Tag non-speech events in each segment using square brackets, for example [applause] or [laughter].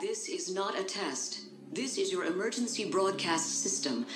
This is not a test. This is your emergency broadcast system.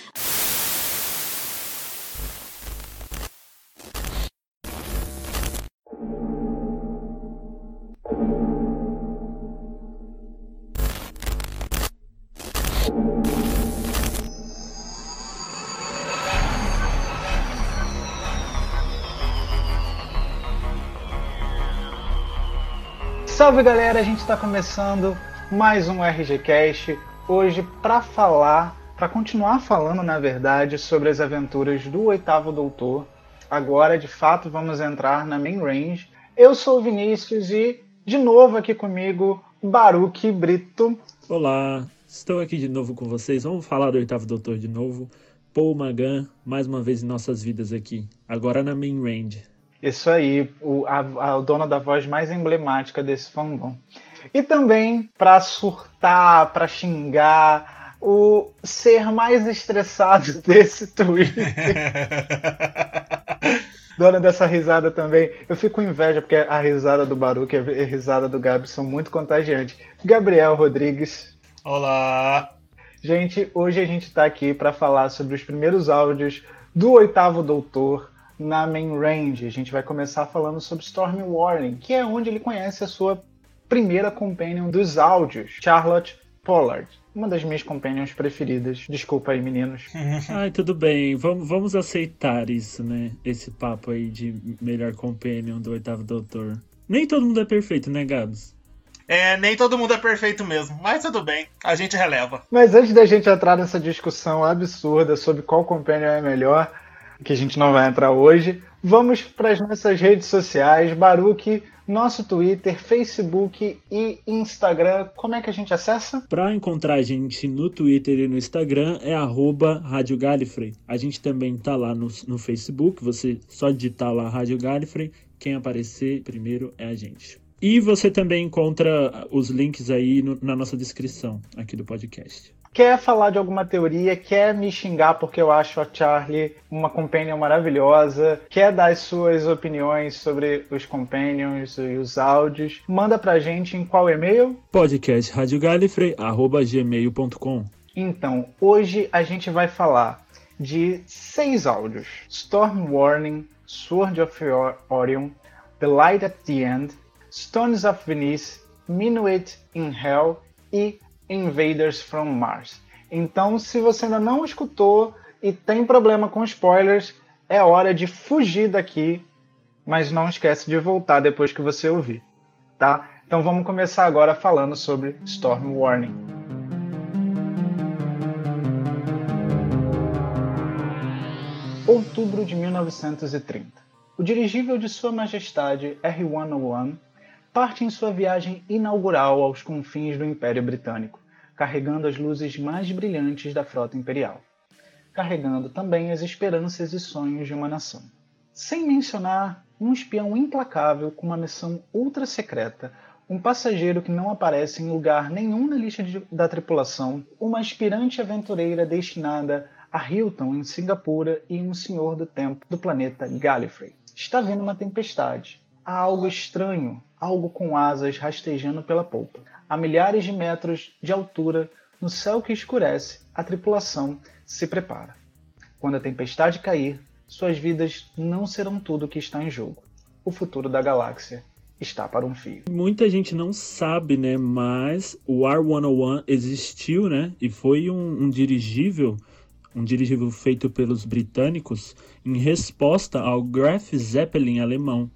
Salve galera, a gente está começando mais um RGCast hoje para falar, para continuar falando na verdade sobre as aventuras do Oitavo Doutor. Agora, de fato, vamos entrar na main range. Eu sou o Vinícius e de novo aqui comigo Baruque Brito. Olá, estou aqui de novo com vocês. Vamos falar do Oitavo Doutor de novo. Paul Magan, mais uma vez em nossas vidas aqui. Agora na main range. Isso aí, o, a, a dona da voz mais emblemática desse fandom. E também para surtar, para xingar, o ser mais estressado [laughs] desse Twitter. [laughs] Dona dessa risada também. Eu fico com inveja porque a risada do Baruque e a risada do Gabi são muito contagiantes. Gabriel Rodrigues. Olá! Gente, hoje a gente está aqui para falar sobre os primeiros áudios do Oitavo Doutor na main range. A gente vai começar falando sobre Storm Warning, que é onde ele conhece a sua primeira companion dos áudios, Charlotte Pollard. Uma das minhas companions preferidas. Desculpa aí, meninos. [laughs] Ai, tudo bem. Vamos, vamos aceitar isso, né? Esse papo aí de melhor companion do oitavo doutor. Nem todo mundo é perfeito, né, Gabs? É, nem todo mundo é perfeito mesmo, mas tudo bem, a gente releva. Mas antes da gente entrar nessa discussão absurda sobre qual companion é melhor, que a gente não vai entrar hoje, vamos para as nossas redes sociais. Baruque, nosso Twitter, Facebook e Instagram. Como é que a gente acessa? Para encontrar a gente no Twitter e no Instagram é Rádio Galifrey. A gente também tá lá no, no Facebook, você só digitar lá Rádio Galifrey, quem aparecer primeiro é a gente. E você também encontra os links aí no, na nossa descrição aqui do podcast quer falar de alguma teoria, quer me xingar porque eu acho a Charlie uma companion maravilhosa, quer dar as suas opiniões sobre os companions e os áudios, manda pra gente em qual e-mail? podcastradiogallifrey.gmail.com Então, hoje a gente vai falar de seis áudios. Storm Warning, Sword of Orion, The Light at the End, Stones of Venice, Minuet in Hell e Invaders from Mars. Então, se você ainda não escutou e tem problema com spoilers, é hora de fugir daqui, mas não esquece de voltar depois que você ouvir, tá? Então vamos começar agora falando sobre Storm Warning. Outubro de 1930. O dirigível de Sua Majestade R-101 parte em sua viagem inaugural aos confins do Império Britânico, carregando as luzes mais brilhantes da frota imperial, carregando também as esperanças e sonhos de uma nação. Sem mencionar um espião implacável com uma missão ultra secreta, um passageiro que não aparece em lugar nenhum na lista de, da tripulação, uma aspirante aventureira destinada a Hilton em Singapura e um senhor do tempo do planeta Gallifrey. Está vindo uma tempestade. Há algo estranho algo com asas rastejando pela polpa. A milhares de metros de altura, no céu que escurece, a tripulação se prepara. Quando a tempestade cair, suas vidas não serão tudo o que está em jogo. O futuro da galáxia está para um fio. Muita gente não sabe, né? Mas o R-101 existiu, né? E foi um, um dirigível, um dirigível feito pelos britânicos em resposta ao Graf Zeppelin alemão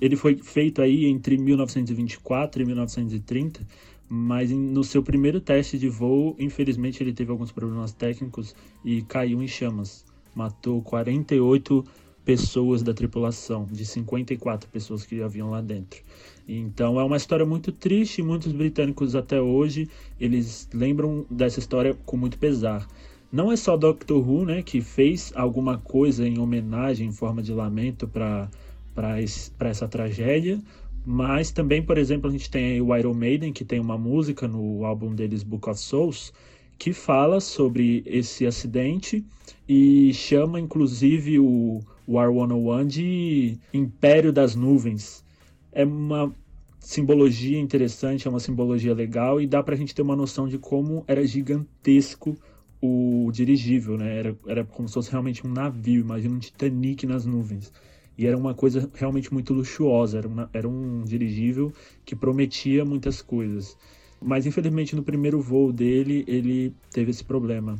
ele foi feito aí entre 1924 e 1930, mas no seu primeiro teste de voo, infelizmente ele teve alguns problemas técnicos e caiu em chamas. Matou 48 pessoas da tripulação, de 54 pessoas que haviam lá dentro. Então é uma história muito triste, muitos britânicos até hoje, eles lembram dessa história com muito pesar. Não é só Doctor Who, né, que fez alguma coisa em homenagem, em forma de lamento para para essa tragédia. Mas também, por exemplo, a gente tem o Iron Maiden, que tem uma música no álbum deles, Book of Souls, que fala sobre esse acidente e chama inclusive o, o R101 de Império das Nuvens. É uma simbologia interessante, é uma simbologia legal e dá pra gente ter uma noção de como era gigantesco o dirigível, né? Era, era como se fosse realmente um navio, imagina um Titanic nas nuvens. E era uma coisa realmente muito luxuosa, era, uma, era um dirigível que prometia muitas coisas. Mas infelizmente no primeiro voo dele, ele teve esse problema.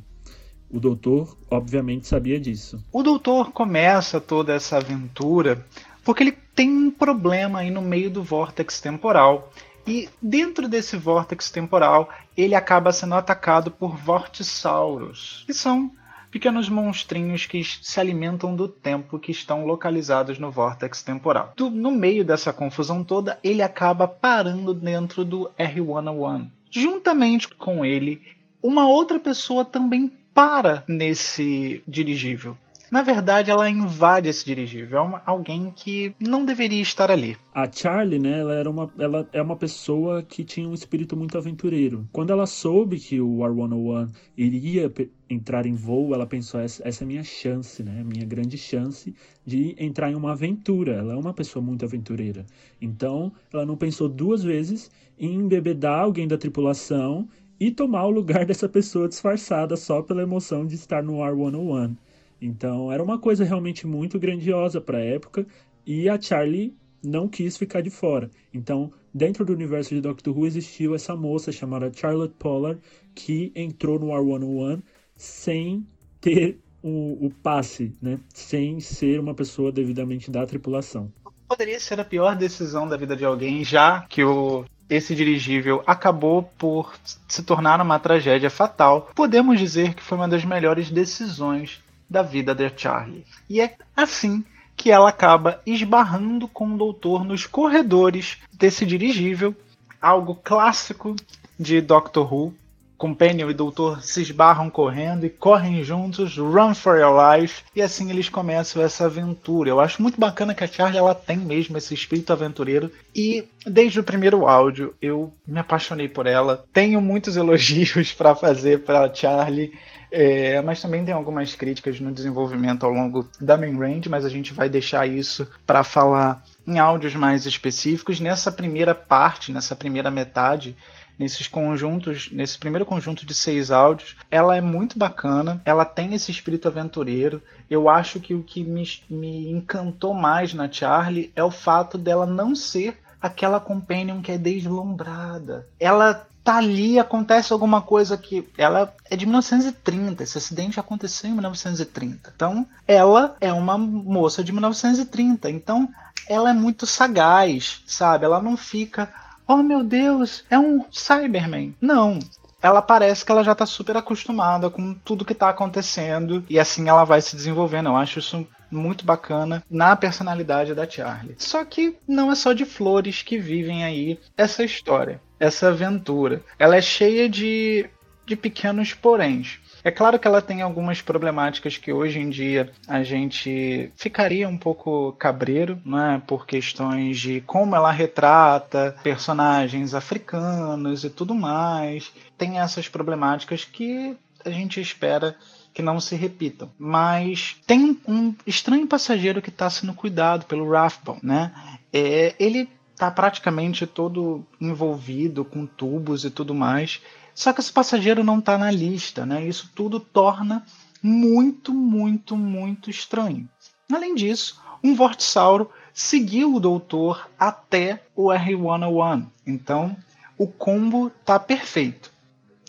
O doutor, obviamente, sabia disso. O doutor começa toda essa aventura porque ele tem um problema aí no meio do vórtex temporal. E dentro desse vórtex temporal, ele acaba sendo atacado por vortisauros, que são pequenos monstrinhos que se alimentam do tempo que estão localizados no vórtex temporal. Do, no meio dessa confusão toda, ele acaba parando dentro do R101. Juntamente com ele, uma outra pessoa também para nesse dirigível. Na verdade, ela invade esse dirigível. É uma, alguém que não deveria estar ali. A Charlie, né, ela, era uma, ela é uma pessoa que tinha um espírito muito aventureiro. Quando ela soube que o R-101 iria entrar em voo, ela pensou: essa, essa é a minha chance, né? Minha grande chance de entrar em uma aventura. Ela é uma pessoa muito aventureira. Então, ela não pensou duas vezes em embebedar alguém da tripulação e tomar o lugar [laughs] dessa pessoa disfarçada só pela emoção de estar no R-101. Então era uma coisa realmente muito grandiosa para a época e a Charlie não quis ficar de fora. Então, dentro do universo de Doctor Who existiu essa moça chamada Charlotte Pollard que entrou no R101 sem ter o, o passe, né? Sem ser uma pessoa devidamente da tripulação. Poderia ser a pior decisão da vida de alguém, já que o esse dirigível acabou por se tornar uma tragédia fatal, podemos dizer que foi uma das melhores decisões da vida de Charlie. E é assim que ela acaba esbarrando com o doutor nos corredores desse dirigível, algo clássico de Doctor Who, Companion e Doutor se esbarram correndo e correm juntos, run for your life, e assim eles começam essa aventura. Eu acho muito bacana que a Charlie ela tem mesmo esse espírito aventureiro e desde o primeiro áudio eu me apaixonei por ela. Tenho muitos [laughs] elogios para fazer para Charlie. É, mas também tem algumas críticas no desenvolvimento ao longo da main range, mas a gente vai deixar isso para falar em áudios mais específicos. Nessa primeira parte, nessa primeira metade, nesses conjuntos, nesse primeiro conjunto de seis áudios, ela é muito bacana, ela tem esse espírito aventureiro. Eu acho que o que me, me encantou mais na Charlie é o fato dela não ser aquela companion que é deslumbrada. Ela tá ali, acontece alguma coisa que ela é de 1930, esse acidente aconteceu em 1930. Então, ela é uma moça de 1930. Então, ela é muito sagaz, sabe? Ela não fica oh meu Deus, é um Cyberman. Não, ela parece que ela já está super acostumada com tudo que está acontecendo e assim ela vai se desenvolvendo. Eu acho isso muito bacana na personalidade da Charlie. Só que não é só de flores que vivem aí essa história, essa aventura. Ela é cheia de, de pequenos poréns. É claro que ela tem algumas problemáticas que hoje em dia a gente ficaria um pouco cabreiro, né, por questões de como ela retrata personagens africanos e tudo mais. Tem essas problemáticas que a gente espera que não se repitam. Mas tem um estranho passageiro que está sendo cuidado pelo Rathbone, né? É, ele está praticamente todo envolvido com tubos e tudo mais. Só que esse passageiro não está na lista, né? Isso tudo torna muito, muito, muito estranho. Além disso, um Vortisauro seguiu o doutor até o R101. Então, o combo tá perfeito.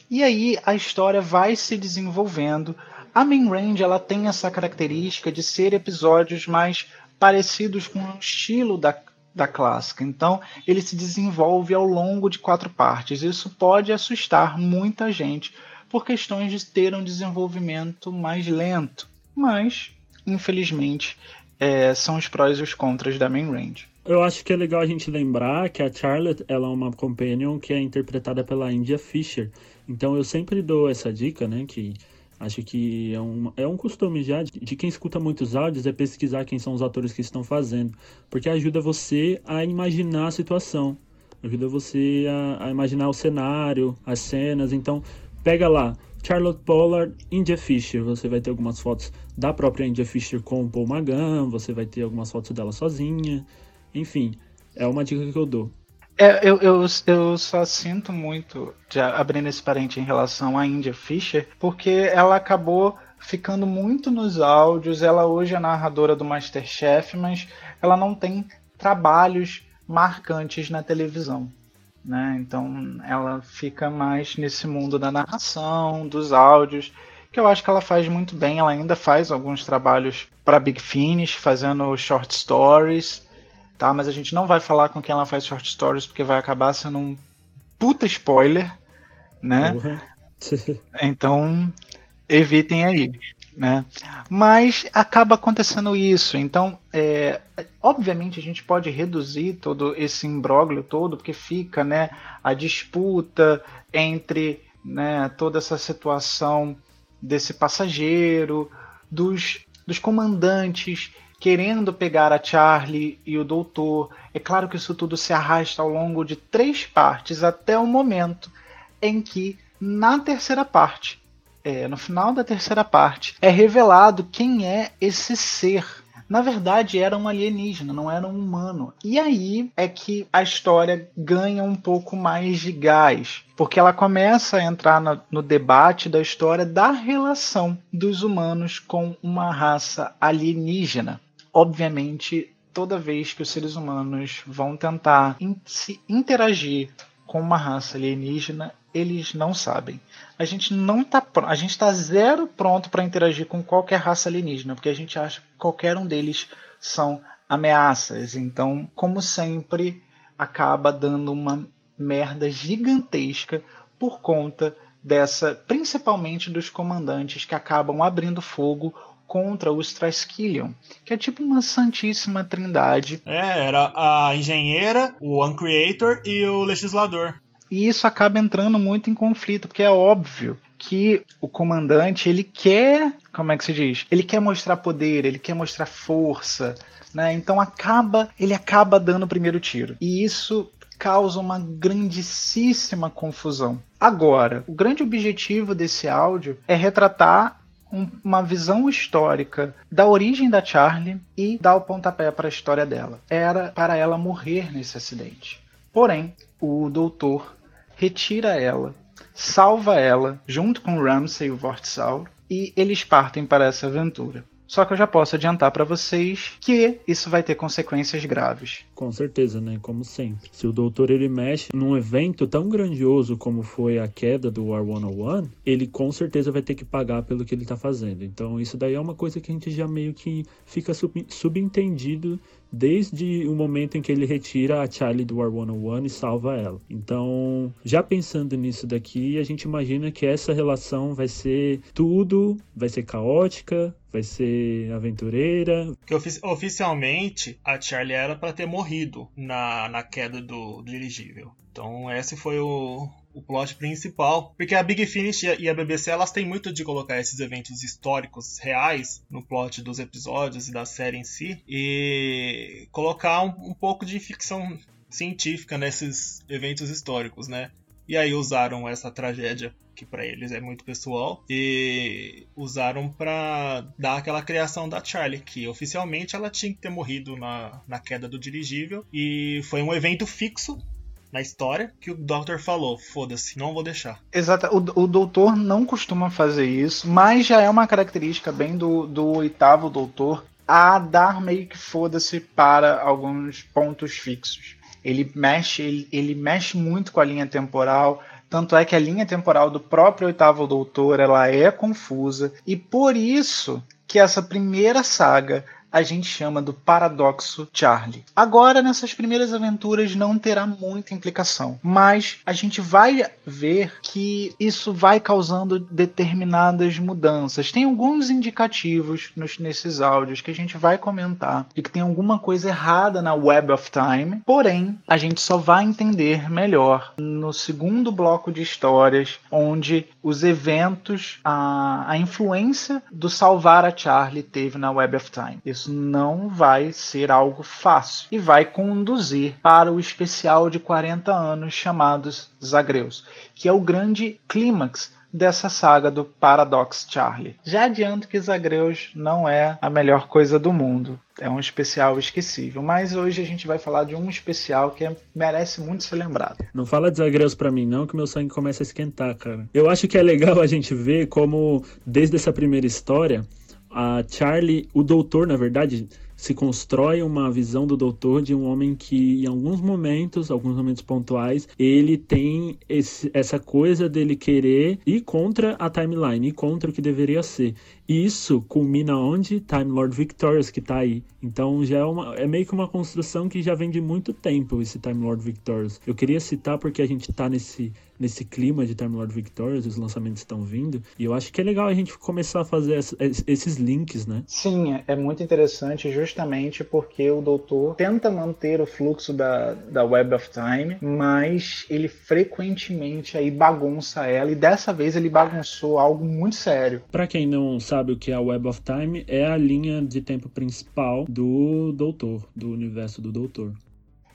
E aí a história vai se desenvolvendo. A Main Range ela tem essa característica de ser episódios mais parecidos com o estilo da, da clássica. Então, ele se desenvolve ao longo de quatro partes. Isso pode assustar muita gente por questões de ter um desenvolvimento mais lento. Mas, infelizmente, é, são os prós e os contras da main range. Eu acho que é legal a gente lembrar que a Charlotte ela é uma companion que é interpretada pela India Fisher. Então eu sempre dou essa dica, né, que Acho que é um, é um costume já de, de quem escuta muitos áudios é pesquisar quem são os atores que estão fazendo, porque ajuda você a imaginar a situação, ajuda você a, a imaginar o cenário, as cenas. Então, pega lá, Charlotte Pollard, India Fisher. Você vai ter algumas fotos da própria India Fisher com o Paul Magan, você vai ter algumas fotos dela sozinha. Enfim, é uma dica que eu dou. É, eu, eu, eu só sinto muito, já abrindo esse parente em relação à India Fisher, porque ela acabou ficando muito nos áudios. Ela hoje é narradora do Masterchef, mas ela não tem trabalhos marcantes na televisão. Né? Então ela fica mais nesse mundo da narração, dos áudios, que eu acho que ela faz muito bem. Ela ainda faz alguns trabalhos para Big Finish, fazendo short stories, tá? Mas a gente não vai falar com quem ela faz short stories porque vai acabar sendo um puta spoiler, né? Uhum. [laughs] então evitem aí né? Mas acaba acontecendo isso. Então, é, obviamente, a gente pode reduzir todo esse imbróglio todo, porque fica, né, a disputa entre, né, toda essa situação desse passageiro, dos, dos comandantes querendo pegar a Charlie e o doutor. É claro que isso tudo se arrasta ao longo de três partes até o momento em que, na terceira parte, é, no final da terceira parte, é revelado quem é esse ser. Na verdade, era um alienígena, não era um humano. E aí é que a história ganha um pouco mais de gás, porque ela começa a entrar no, no debate da história da relação dos humanos com uma raça alienígena. Obviamente, toda vez que os seres humanos vão tentar in se interagir com uma raça alienígena, eles não sabem a gente não tá a gente tá zero pronto para interagir com qualquer raça alienígena, porque a gente acha que qualquer um deles são ameaças. Então, como sempre, acaba dando uma merda gigantesca por conta dessa, principalmente dos comandantes que acabam abrindo fogo contra os Triskelion, que é tipo uma santíssima trindade. É, era a engenheira, o Uncreator e o legislador. E isso acaba entrando muito em conflito, porque é óbvio que o comandante ele quer, como é que se diz? Ele quer mostrar poder, ele quer mostrar força, né? Então acaba, ele acaba dando o primeiro tiro. E isso causa uma grandíssima confusão. Agora, o grande objetivo desse áudio é retratar um, uma visão histórica da origem da Charlie e dar o pontapé para a história dela. Era para ela morrer nesse acidente. Porém, o doutor retira ela, salva ela, junto com Ramsay e o Vortisaur, e eles partem para essa aventura. Só que eu já posso adiantar para vocês que isso vai ter consequências graves. Com certeza, né? Como sempre. Se o doutor ele mexe num evento tão grandioso como foi a queda do War 101, ele com certeza vai ter que pagar pelo que ele tá fazendo. Então isso daí é uma coisa que a gente já meio que fica sub subentendido desde o momento em que ele retira a Charlie do War 101 e salva ela. Então, já pensando nisso daqui, a gente imagina que essa relação vai ser tudo, vai ser caótica, vai ser aventureira. Que ofici oficialmente a Charlie era para ter morrido na, na queda do, do dirigível. Então esse foi o, o plot principal, porque a Big Finish e a BBC elas têm muito de colocar esses eventos históricos reais no plot dos episódios e da série em si e colocar um, um pouco de ficção científica nesses eventos históricos, né? E aí usaram essa tragédia que para eles é muito pessoal e usaram para dar aquela criação da Charlie, que oficialmente ela tinha que ter morrido na, na queda do dirigível e foi um evento fixo na história que o Doctor falou: foda-se, não vou deixar. Exato, o, o Doutor não costuma fazer isso, mas já é uma característica bem do, do oitavo Doutor a dar meio que foda-se para alguns pontos fixos. Ele mexe, ele, ele mexe muito com a linha temporal, tanto é que a linha temporal do próprio oitavo Doutor ela é confusa e por isso que essa primeira saga a gente chama do paradoxo Charlie. Agora, nessas primeiras aventuras, não terá muita implicação, mas a gente vai ver que isso vai causando determinadas mudanças. Tem alguns indicativos nos, nesses áudios que a gente vai comentar de que tem alguma coisa errada na Web of Time, porém, a gente só vai entender melhor no segundo bloco de histórias, onde os eventos, a, a influência do salvar a Charlie teve na Web of Time. Isso não vai ser algo fácil e vai conduzir para o especial de 40 anos chamado Zagreus, que é o grande clímax dessa saga do Paradox Charlie. Já adianto que Zagreus não é a melhor coisa do mundo. É um especial esquecível, mas hoje a gente vai falar de um especial que é, merece muito ser lembrado. Não fala de Zagreus para mim não, que meu sangue começa a esquentar, cara. Eu acho que é legal a gente ver como desde essa primeira história a Charlie, o doutor, na verdade, se constrói uma visão do doutor de um homem que, em alguns momentos, alguns momentos pontuais, ele tem esse, essa coisa dele querer ir contra a timeline, ir contra o que deveria ser. E isso culmina onde? Time Lord Victorious, que tá aí. Então já é, uma, é meio que uma construção que já vem de muito tempo, esse Time Lord Victorious. Eu queria citar porque a gente tá nesse nesse clima de Time Lord Victorious, os lançamentos estão vindo, e eu acho que é legal a gente começar a fazer esses links, né? Sim, é, é muito interessante justamente porque o doutor tenta manter o fluxo da, da Web of Time, mas ele frequentemente aí bagunça ela, e dessa vez ele bagunçou algo muito sério. Para quem não sabe o que é a Web of Time, é a linha de tempo principal do doutor, do universo do doutor.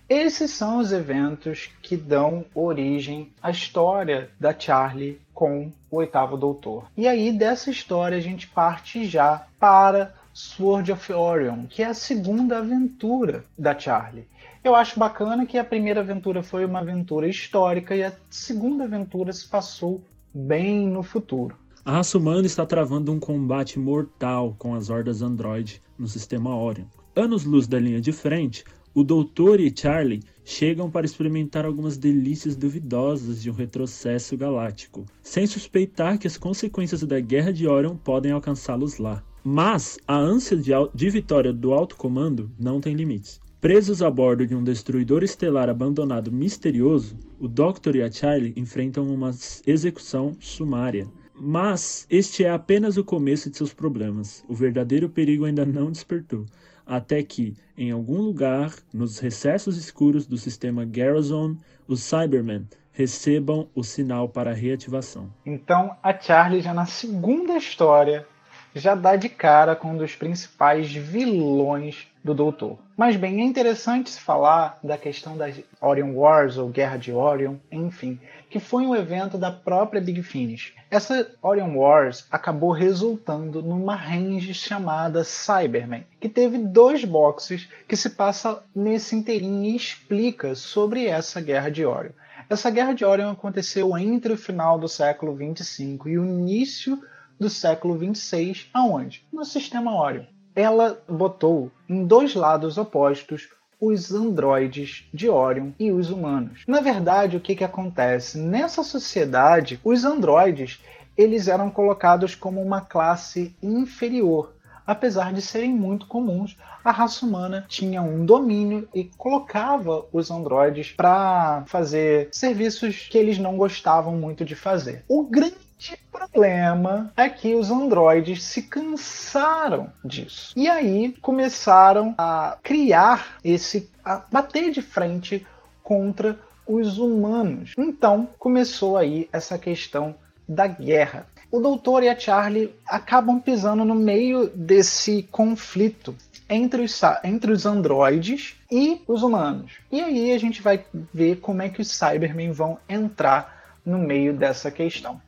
Esses são os eventos que dão origem à história da Charlie com o oitavo doutor. E aí, dessa história, a gente parte já para Sword of Orion, que é a segunda aventura da Charlie. Eu acho bacana que a primeira aventura foi uma aventura histórica e a segunda aventura se passou bem no futuro. A raça humana está travando um combate mortal com as hordas Android no sistema Orion. Anos-luz da linha de frente, o Doutor e Charlie chegam para experimentar algumas delícias duvidosas de um retrocesso galáctico, sem suspeitar que as consequências da Guerra de Orion podem alcançá-los lá. Mas a ânsia de, de vitória do alto comando não tem limites. Presos a bordo de um destruidor estelar abandonado misterioso, o Doctor e a Charlie enfrentam uma execução sumária. Mas este é apenas o começo de seus problemas. O verdadeiro perigo ainda não despertou até que, em algum lugar, nos recessos escuros do sistema Garrison, os Cybermen recebam o sinal para reativação. Então, a Charlie já na segunda história já dá de cara com um dos principais vilões do Doutor. Mas bem, é interessante se falar da questão das Orion Wars ou Guerra de Orion, enfim, que foi um evento da própria Big Finish. Essa Orion Wars acabou resultando numa range chamada Cyberman, que teve dois boxes que se passa nesse inteirinho e explica sobre essa Guerra de Orion. Essa Guerra de Orion aconteceu entre o final do século 25 e o início do século 26, aonde? No sistema Orion. Ela botou em dois lados opostos os androides de Orion e os humanos. Na verdade, o que, que acontece? Nessa sociedade, os androides eles eram colocados como uma classe inferior. Apesar de serem muito comuns, a raça humana tinha um domínio e colocava os androides para fazer serviços que eles não gostavam muito de fazer. O grande problema é que os androides se cansaram disso. E aí começaram a criar esse. a bater de frente contra os humanos. Então começou aí essa questão da guerra. O doutor e a Charlie acabam pisando no meio desse conflito entre os, entre os androides e os humanos. E aí a gente vai ver como é que os Cybermen vão entrar no meio dessa questão.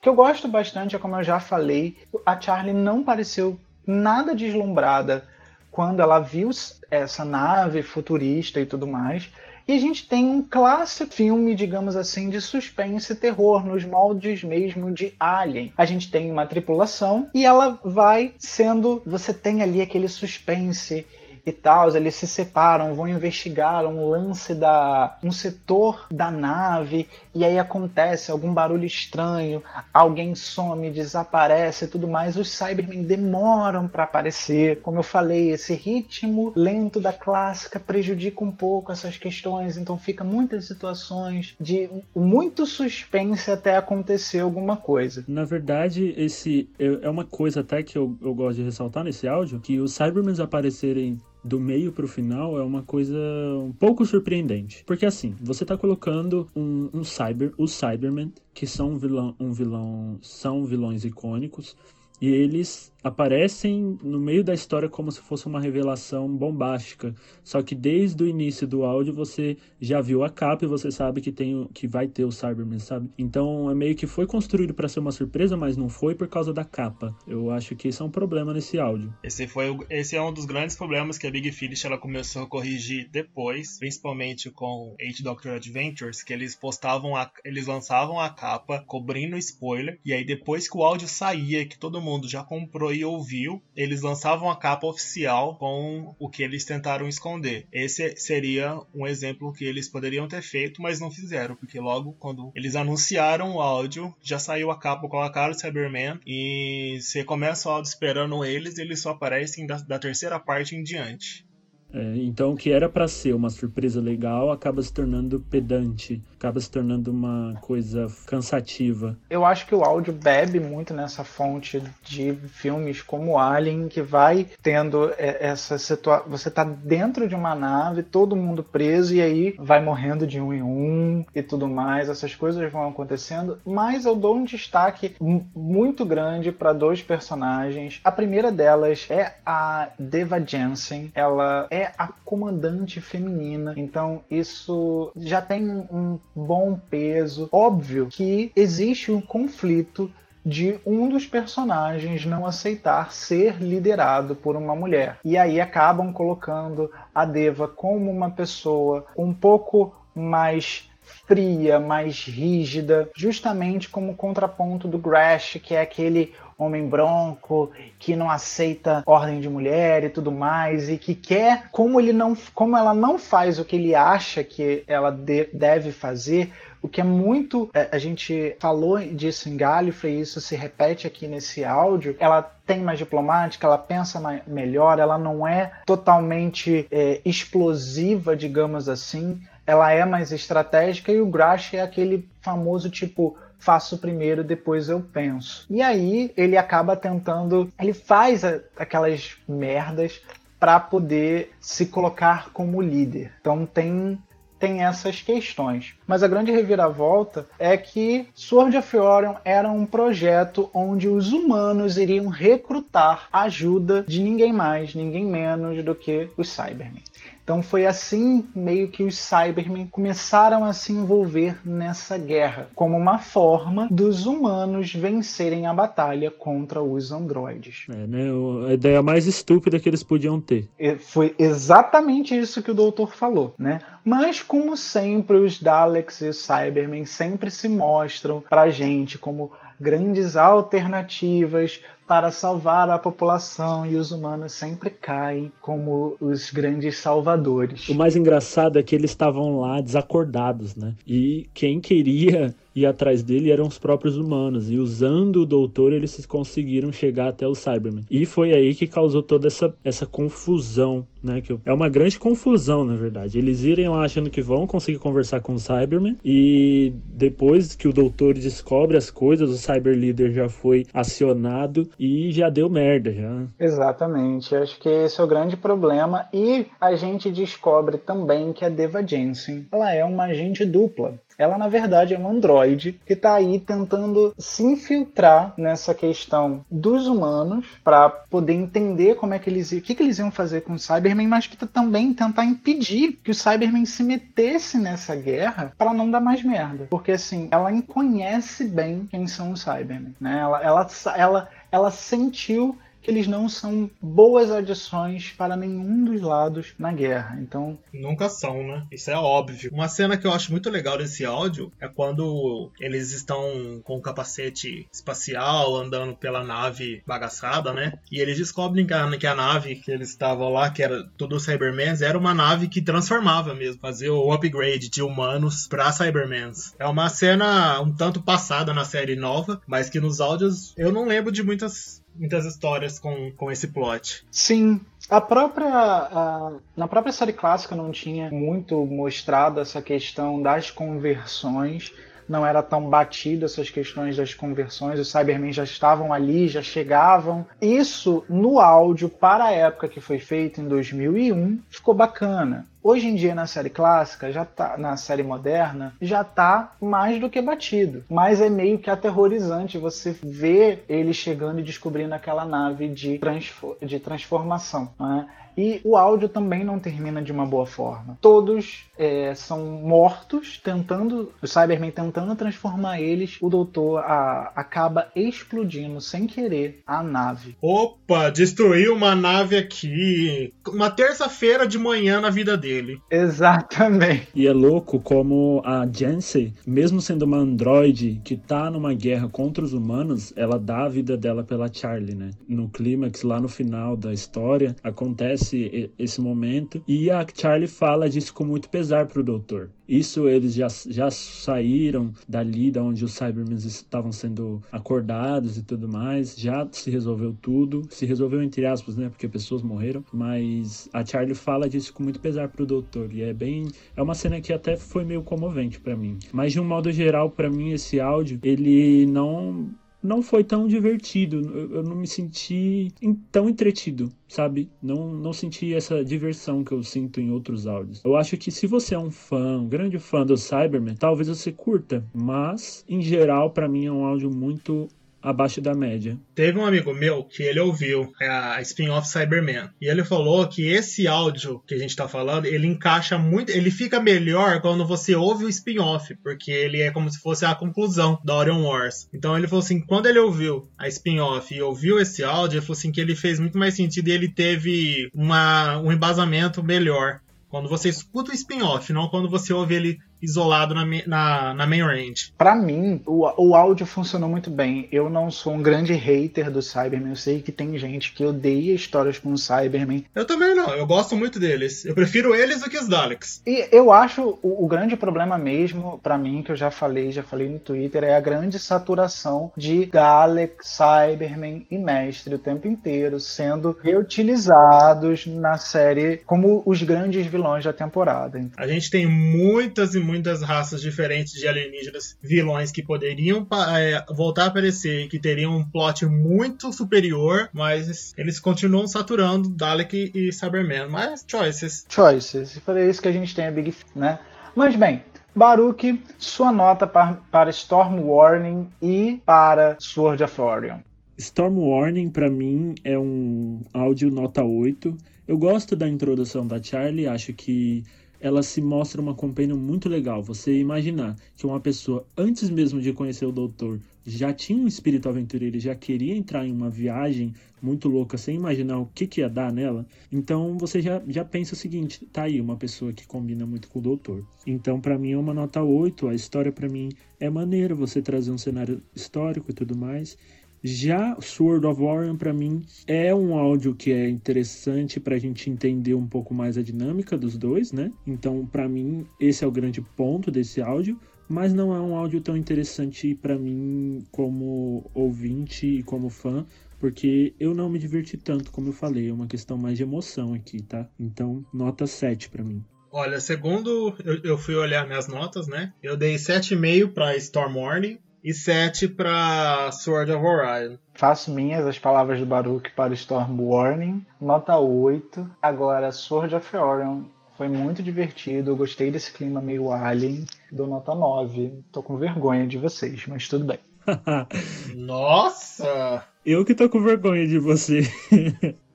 Que eu gosto bastante é como eu já falei, a Charlie não pareceu nada deslumbrada quando ela viu essa nave futurista e tudo mais. E a gente tem um clássico filme, digamos assim, de suspense e terror, nos moldes mesmo de Alien. A gente tem uma tripulação e ela vai sendo. Você tem ali aquele suspense e tal, eles se separam, vão investigar um lance da um setor da nave e aí acontece algum barulho estranho, alguém some, desaparece e tudo mais. Os Cybermen demoram para aparecer. Como eu falei, esse ritmo lento da clássica prejudica um pouco essas questões, então fica muitas situações de muito suspense até acontecer alguma coisa. Na verdade, esse é, é uma coisa até que eu, eu gosto de ressaltar nesse áudio, que os Cybermen aparecerem do meio para o final é uma coisa um pouco surpreendente. Porque assim, você está colocando um, um cyber, os Cybermen, que são um vilão, um vilão, são vilões icônicos, e eles aparecem no meio da história como se fosse uma revelação bombástica. Só que desde o início do áudio você já viu a capa e você sabe que tem que vai ter o Cyberman, sabe? Então é meio que foi construído para ser uma surpresa, mas não foi por causa da capa. Eu acho que isso é um problema nesse áudio. Esse foi o, esse é um dos grandes problemas que a Big Finish ela começou a corrigir depois, principalmente com Eight Doctor Adventures, que eles postavam a, eles lançavam a capa cobrindo spoiler e aí depois que o áudio saía, que todo mundo já comprou e ouviu, eles lançavam a capa oficial com o que eles tentaram esconder. Esse seria um exemplo que eles poderiam ter feito, mas não fizeram, porque logo quando eles anunciaram o áudio, já saiu a capa com do Cyberman e você começa o áudio esperando eles, eles só aparecem da, da terceira parte em diante. É, então, o que era para ser uma surpresa legal acaba se tornando pedante, acaba se tornando uma coisa cansativa. Eu acho que o áudio bebe muito nessa fonte de filmes como Alien, que vai tendo essa situação. Você tá dentro de uma nave, todo mundo preso, e aí vai morrendo de um em um e tudo mais. Essas coisas vão acontecendo. Mas eu dou um destaque muito grande para dois personagens. A primeira delas é a Deva Jensen. Ela é é a comandante feminina. Então isso já tem um bom peso. Óbvio que existe um conflito de um dos personagens não aceitar ser liderado por uma mulher. E aí acabam colocando a Deva como uma pessoa um pouco mais fria, mais rígida, justamente como contraponto do Grash, que é aquele homem bronco que não aceita ordem de mulher e tudo mais e que quer como ele não como ela não faz o que ele acha que ela de, deve fazer o que é muito. É, a gente falou disso em Gallifrey, isso se repete aqui nesse áudio. Ela tem mais diplomática, ela pensa mais, melhor, ela não é totalmente é, explosiva, digamos assim. Ela é mais estratégica e o Grash é aquele famoso tipo faço primeiro, depois eu penso. E aí ele acaba tentando, ele faz aquelas merdas para poder se colocar como líder. Então tem tem essas questões. Mas a grande reviravolta é que Sword of Orion era um projeto onde os humanos iriam recrutar ajuda de ninguém mais, ninguém menos do que os Cybermen. Então foi assim meio que os Cybermen começaram a se envolver nessa guerra, como uma forma dos humanos vencerem a batalha contra os androides. É, né? A ideia mais estúpida que eles podiam ter. E foi exatamente isso que o doutor falou, né? Mas como sempre, os Daleks e os Cybermen sempre se mostram pra gente como grandes alternativas para salvar a população e os humanos sempre caem como os grandes salvadores. O mais engraçado é que eles estavam lá desacordados, né? E quem queria ir atrás dele eram os próprios humanos. E usando o doutor, eles conseguiram chegar até o Cyberman. E foi aí que causou toda essa, essa confusão, né? Que é uma grande confusão, na verdade. Eles irem lá achando que vão conseguir conversar com o Cyberman. E depois que o doutor descobre as coisas, o Cyber Leader já foi acionado e já deu merda. Já. Exatamente. Acho que esse é o grande problema. E a gente descobre também que a Deva Jensen ela é uma agente dupla. Ela, na verdade, é um androide que está aí tentando se infiltrar nessa questão dos humanos para poder entender como é que eles o que, que eles iam fazer com os Cybermen, mas que também tentar impedir que os Cybermen se metessem nessa guerra para não dar mais merda. Porque assim, ela conhece bem quem são os Cybermen, né? Ela, ela, ela, ela sentiu que eles não são boas adições para nenhum dos lados na guerra. Então. Nunca são, né? Isso é óbvio. Uma cena que eu acho muito legal desse áudio é quando eles estão com o capacete espacial andando pela nave bagaçada, né? E eles descobrem que a, nave que eles estavam lá, que era tudo Cybermans, era uma nave que transformava mesmo, fazia o upgrade de humanos para Cybermans. É uma cena um tanto passada na série nova, mas que nos áudios eu não lembro de muitas muitas histórias com, com esse plot. Sim. A própria. A, na própria série clássica não tinha muito mostrado essa questão das conversões. Não era tão batido essas questões das conversões. Os Cybermen já estavam ali, já chegavam. Isso no áudio, para a época que foi feito, em 2001, ficou bacana hoje em dia na série clássica, já tá na série moderna, já tá mais do que batido. Mas é meio que aterrorizante você ver ele chegando e descobrindo aquela nave de, transfor de transformação. Né? E o áudio também não termina de uma boa forma. Todos é, são mortos, tentando. O Cyberman tentando transformar eles. O doutor a, acaba explodindo sem querer a nave. Opa, destruiu uma nave aqui. Uma terça-feira de manhã na vida dele. Exatamente. E é louco como a Jansen, mesmo sendo uma androide que tá numa guerra contra os humanos, ela dá a vida dela pela Charlie, né? No clímax, lá no final da história, acontece acontece esse momento e a Charlie fala disso com muito pesar pro doutor. Isso eles já, já saíram dali, da onde os Cybermen estavam sendo acordados e tudo mais, já se resolveu tudo, se resolveu entre aspas, né, porque pessoas morreram, mas a Charlie fala disso com muito pesar pro doutor e é bem, é uma cena que até foi meio comovente para mim. Mas de um modo geral, para mim esse áudio, ele não não foi tão divertido. Eu não me senti tão entretido, sabe? Não, não senti essa diversão que eu sinto em outros áudios. Eu acho que se você é um fã, um grande fã do Cyberman, talvez você curta, mas em geral para mim é um áudio muito abaixo da média. Teve um amigo meu que ele ouviu a spin-off Cyberman e ele falou que esse áudio que a gente tá falando, ele encaixa muito, ele fica melhor quando você ouve o spin-off, porque ele é como se fosse a conclusão da Orion Wars. Então ele falou assim, quando ele ouviu a spin-off e ouviu esse áudio, ele falou assim que ele fez muito mais sentido e ele teve uma, um embasamento melhor. Quando você escuta o spin-off, não quando você ouve ele isolado na, na, na main range. Para mim, o, o áudio funcionou muito bem. Eu não sou um grande hater do Cyberman. Eu sei que tem gente que odeia histórias com o Cyberman. Eu também não. Eu gosto muito deles. Eu prefiro eles do que os Daleks. E eu acho o, o grande problema mesmo, para mim, que eu já falei, já falei no Twitter, é a grande saturação de Dalek, Cyberman e Mestre o tempo inteiro sendo reutilizados na série como os grandes vilões da temporada. A gente tem muitas e muitas raças diferentes de alienígenas, vilões que poderiam é, voltar a aparecer, que teriam um plot muito superior, mas eles continuam saturando Dalek e Cyberman. Mas choices. Choices. Foi isso que a gente tem a Big, né? Mas bem, Baruch, sua nota para, para Storm Warning e para Sword of Orion. Storm Warning para mim é um áudio nota 8. Eu gosto da introdução da Charlie, acho que ela se mostra uma companhia muito legal. Você imaginar que uma pessoa, antes mesmo de conhecer o doutor, já tinha um espírito aventureiro, já queria entrar em uma viagem muito louca, sem imaginar o que, que ia dar nela. Então você já, já pensa o seguinte: tá aí uma pessoa que combina muito com o doutor. Então, para mim, é uma nota 8. A história, para mim, é maneira você trazer um cenário histórico e tudo mais. Já Sword of Orion, para mim, é um áudio que é interessante para a gente entender um pouco mais a dinâmica dos dois, né? Então, para mim, esse é o grande ponto desse áudio, mas não é um áudio tão interessante para mim como ouvinte e como fã, porque eu não me diverti tanto, como eu falei, é uma questão mais de emoção aqui, tá? Então, nota 7 para mim. Olha, segundo eu, eu, fui olhar minhas notas, né? Eu dei 7,5 para Storm Warning, e 7 para Sword of Orion. Faço minhas as palavras do Baruch para Storm Warning, nota 8. Agora, Sword of Orion foi muito divertido, eu gostei desse clima meio alien, dou nota 9. Tô com vergonha de vocês, mas tudo bem. [laughs] Nossa! Eu que tô com vergonha de você.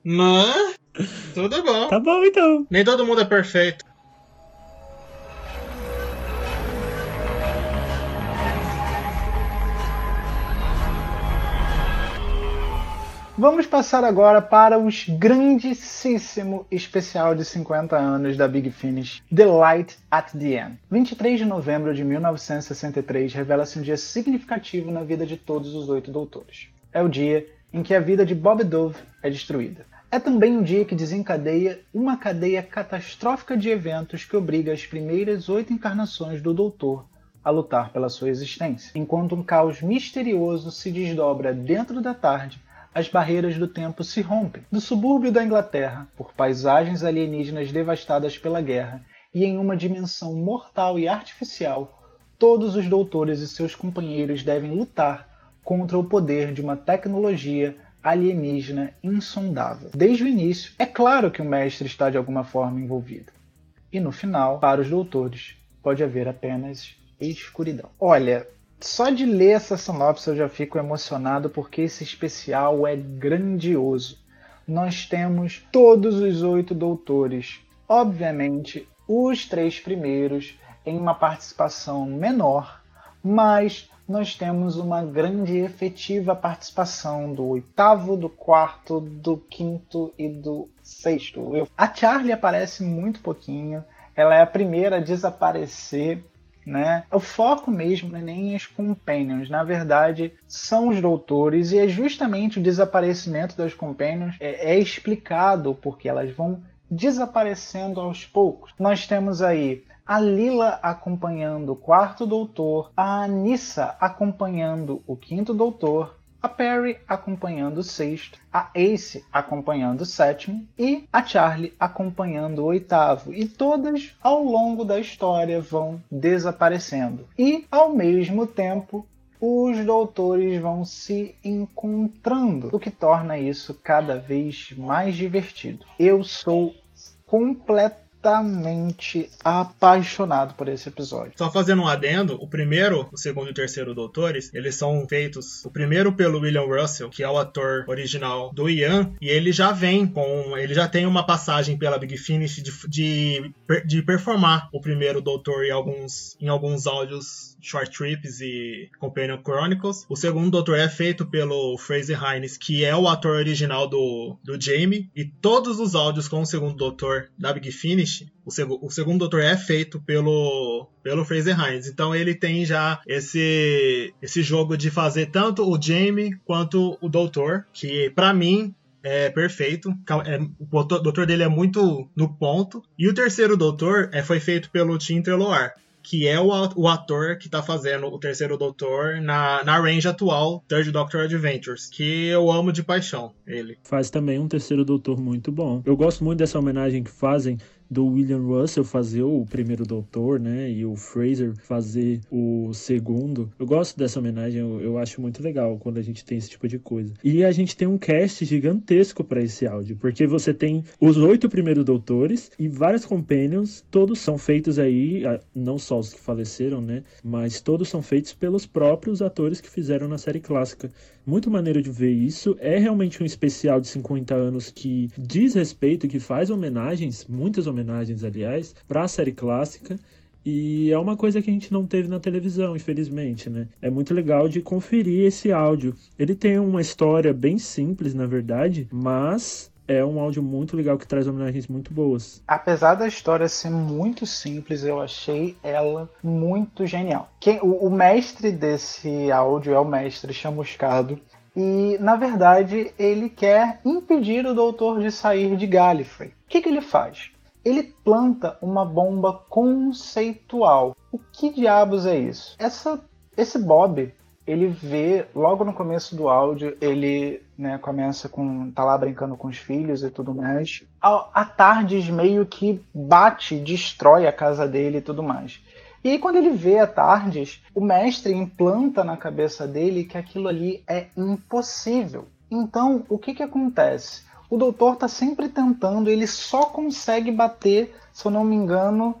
Mas, tudo bom. Tá bom então. Nem todo mundo é perfeito. Vamos passar agora para os grandíssimo especial de 50 anos da Big Finish, The Light at the End. 23 de novembro de 1963 revela-se um dia significativo na vida de todos os oito doutores. É o dia em que a vida de Bob Dove é destruída. É também um dia que desencadeia uma cadeia catastrófica de eventos que obriga as primeiras oito encarnações do Doutor a lutar pela sua existência, enquanto um caos misterioso se desdobra dentro da tarde as barreiras do tempo se rompem. Do subúrbio da Inglaterra, por paisagens alienígenas devastadas pela guerra, e em uma dimensão mortal e artificial, todos os doutores e seus companheiros devem lutar contra o poder de uma tecnologia alienígena insondável. Desde o início, é claro que o mestre está de alguma forma envolvido. E no final, para os doutores, pode haver apenas escuridão. Olha, só de ler essa sinopse eu já fico emocionado porque esse especial é grandioso. Nós temos todos os oito doutores. Obviamente, os três primeiros em uma participação menor, mas nós temos uma grande e efetiva participação do oitavo, do quarto, do quinto e do sexto. A Charlie aparece muito pouquinho, ela é a primeira a desaparecer. Né? O foco mesmo não é nem os companions, na verdade são os doutores, e é justamente o desaparecimento das companions é, é explicado porque elas vão desaparecendo aos poucos. Nós temos aí a Lila acompanhando o quarto doutor, a Anissa acompanhando o quinto doutor, a Perry acompanhando o sexto, a Ace acompanhando o sétimo e a Charlie acompanhando o oitavo. E todas ao longo da história vão desaparecendo. E ao mesmo tempo os doutores vão se encontrando, o que torna isso cada vez mais divertido. Eu sou completamente completamente apaixonado por esse episódio. Só fazendo um adendo, o primeiro, o segundo e o terceiro Doutores, eles são feitos, o primeiro pelo William Russell, que é o ator original do Ian, e ele já vem com, ele já tem uma passagem pela Big Finish de, de, de performar o primeiro Doutor em alguns, em alguns áudios Short Trips e Companion Chronicles. O segundo Doutor é feito pelo Fraser Hines, que é o ator original do, do Jamie. E todos os áudios com o segundo Doutor da Big Finish, o, seg o segundo Doutor é feito pelo, pelo Fraser Hines. Então ele tem já esse, esse jogo de fazer tanto o Jamie quanto o Doutor, que para mim é perfeito. É, o doutor dele é muito no ponto. E o terceiro doutor é, foi feito pelo Tim Treloar que é o, o ator que tá fazendo o terceiro doutor na, na range atual, Third Doctor Adventures, que eu amo de paixão, ele. Faz também um terceiro doutor muito bom. Eu gosto muito dessa homenagem que fazem do William Russell fazer o primeiro doutor, né? E o Fraser fazer o segundo. Eu gosto dessa homenagem, eu, eu acho muito legal quando a gente tem esse tipo de coisa. E a gente tem um cast gigantesco para esse áudio, porque você tem os oito primeiros doutores e vários companions, todos são feitos aí, não só os que faleceram, né? Mas todos são feitos pelos próprios atores que fizeram na série clássica. Muito maneiro de ver isso. É realmente um especial de 50 anos que diz respeito, que faz homenagens, muitas homenagens, aliás, para a série clássica. E é uma coisa que a gente não teve na televisão, infelizmente, né? É muito legal de conferir esse áudio. Ele tem uma história bem simples, na verdade, mas é um áudio muito legal que traz homenagens muito boas. Apesar da história ser muito simples, eu achei ela muito genial. Quem, o, o mestre desse áudio é o mestre Chamuscado. E, na verdade, ele quer impedir o doutor de sair de Gallifrey. O que, que ele faz? Ele planta uma bomba conceitual. O que diabos é isso? Essa, esse Bob ele vê logo no começo do áudio, ele né, começa com. tá lá brincando com os filhos e tudo mais. A, a Tardes meio que bate, destrói a casa dele e tudo mais. E aí, quando ele vê a Tardes, o mestre implanta na cabeça dele que aquilo ali é impossível. Então, o que, que acontece? O doutor está sempre tentando, ele só consegue bater, se eu não me engano,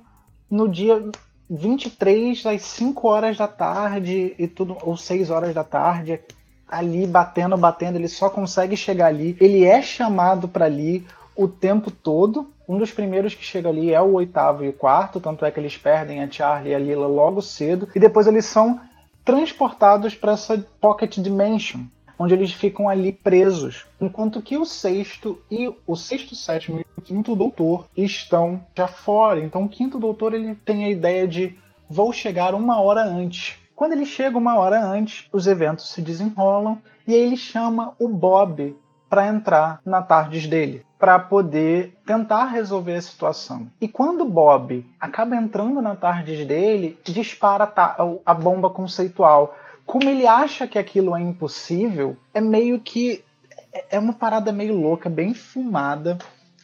no dia 23 às 5 horas da tarde e tudo, ou 6 horas da tarde, ali batendo, batendo, ele só consegue chegar ali. Ele é chamado para ali o tempo todo. Um dos primeiros que chega ali é o oitavo e o quarto, tanto é que eles perdem a Charlie e a Lila logo cedo, e depois eles são transportados para essa Pocket Dimension, onde eles ficam ali presos, enquanto que o sexto e o sexto, sétimo e o quinto doutor estão já fora. Então o quinto doutor ele tem a ideia de vou chegar uma hora antes. Quando ele chega uma hora antes, os eventos se desenrolam e aí ele chama o Bob para entrar na tardes dele, para poder tentar resolver a situação. E quando Bob acaba entrando na tardes dele, dispara a bomba conceitual como ele acha que aquilo é impossível, é meio que. É uma parada meio louca, bem fumada,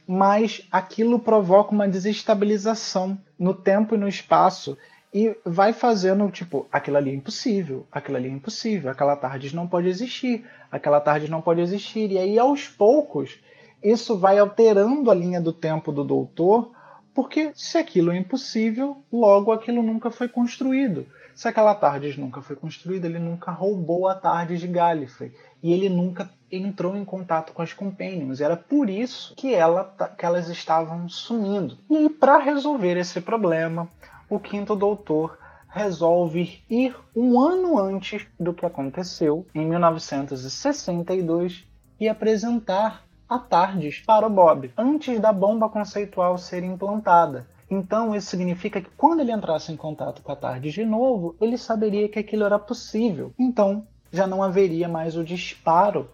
mas aquilo provoca uma desestabilização no tempo e no espaço e vai fazendo, tipo, aquilo ali é impossível, aquilo ali é impossível, aquela tarde não pode existir, aquela tarde não pode existir. E aí, aos poucos, isso vai alterando a linha do tempo do doutor, Porque se aquilo é impossível, logo aquilo nunca foi construído. Se aquela TARDIS nunca foi construída, ele nunca roubou a TARDIS de Gallifrey. E ele nunca entrou em contato com as Companions. Era por isso que, ela, que elas estavam sumindo. E para resolver esse problema, o Quinto Doutor resolve ir um ano antes do que aconteceu, em 1962, e apresentar a TARDIS para o Bob, antes da bomba conceitual ser implantada. Então, isso significa que quando ele entrasse em contato com a TARDIS de novo, ele saberia que aquilo era possível. Então, já não haveria mais o disparo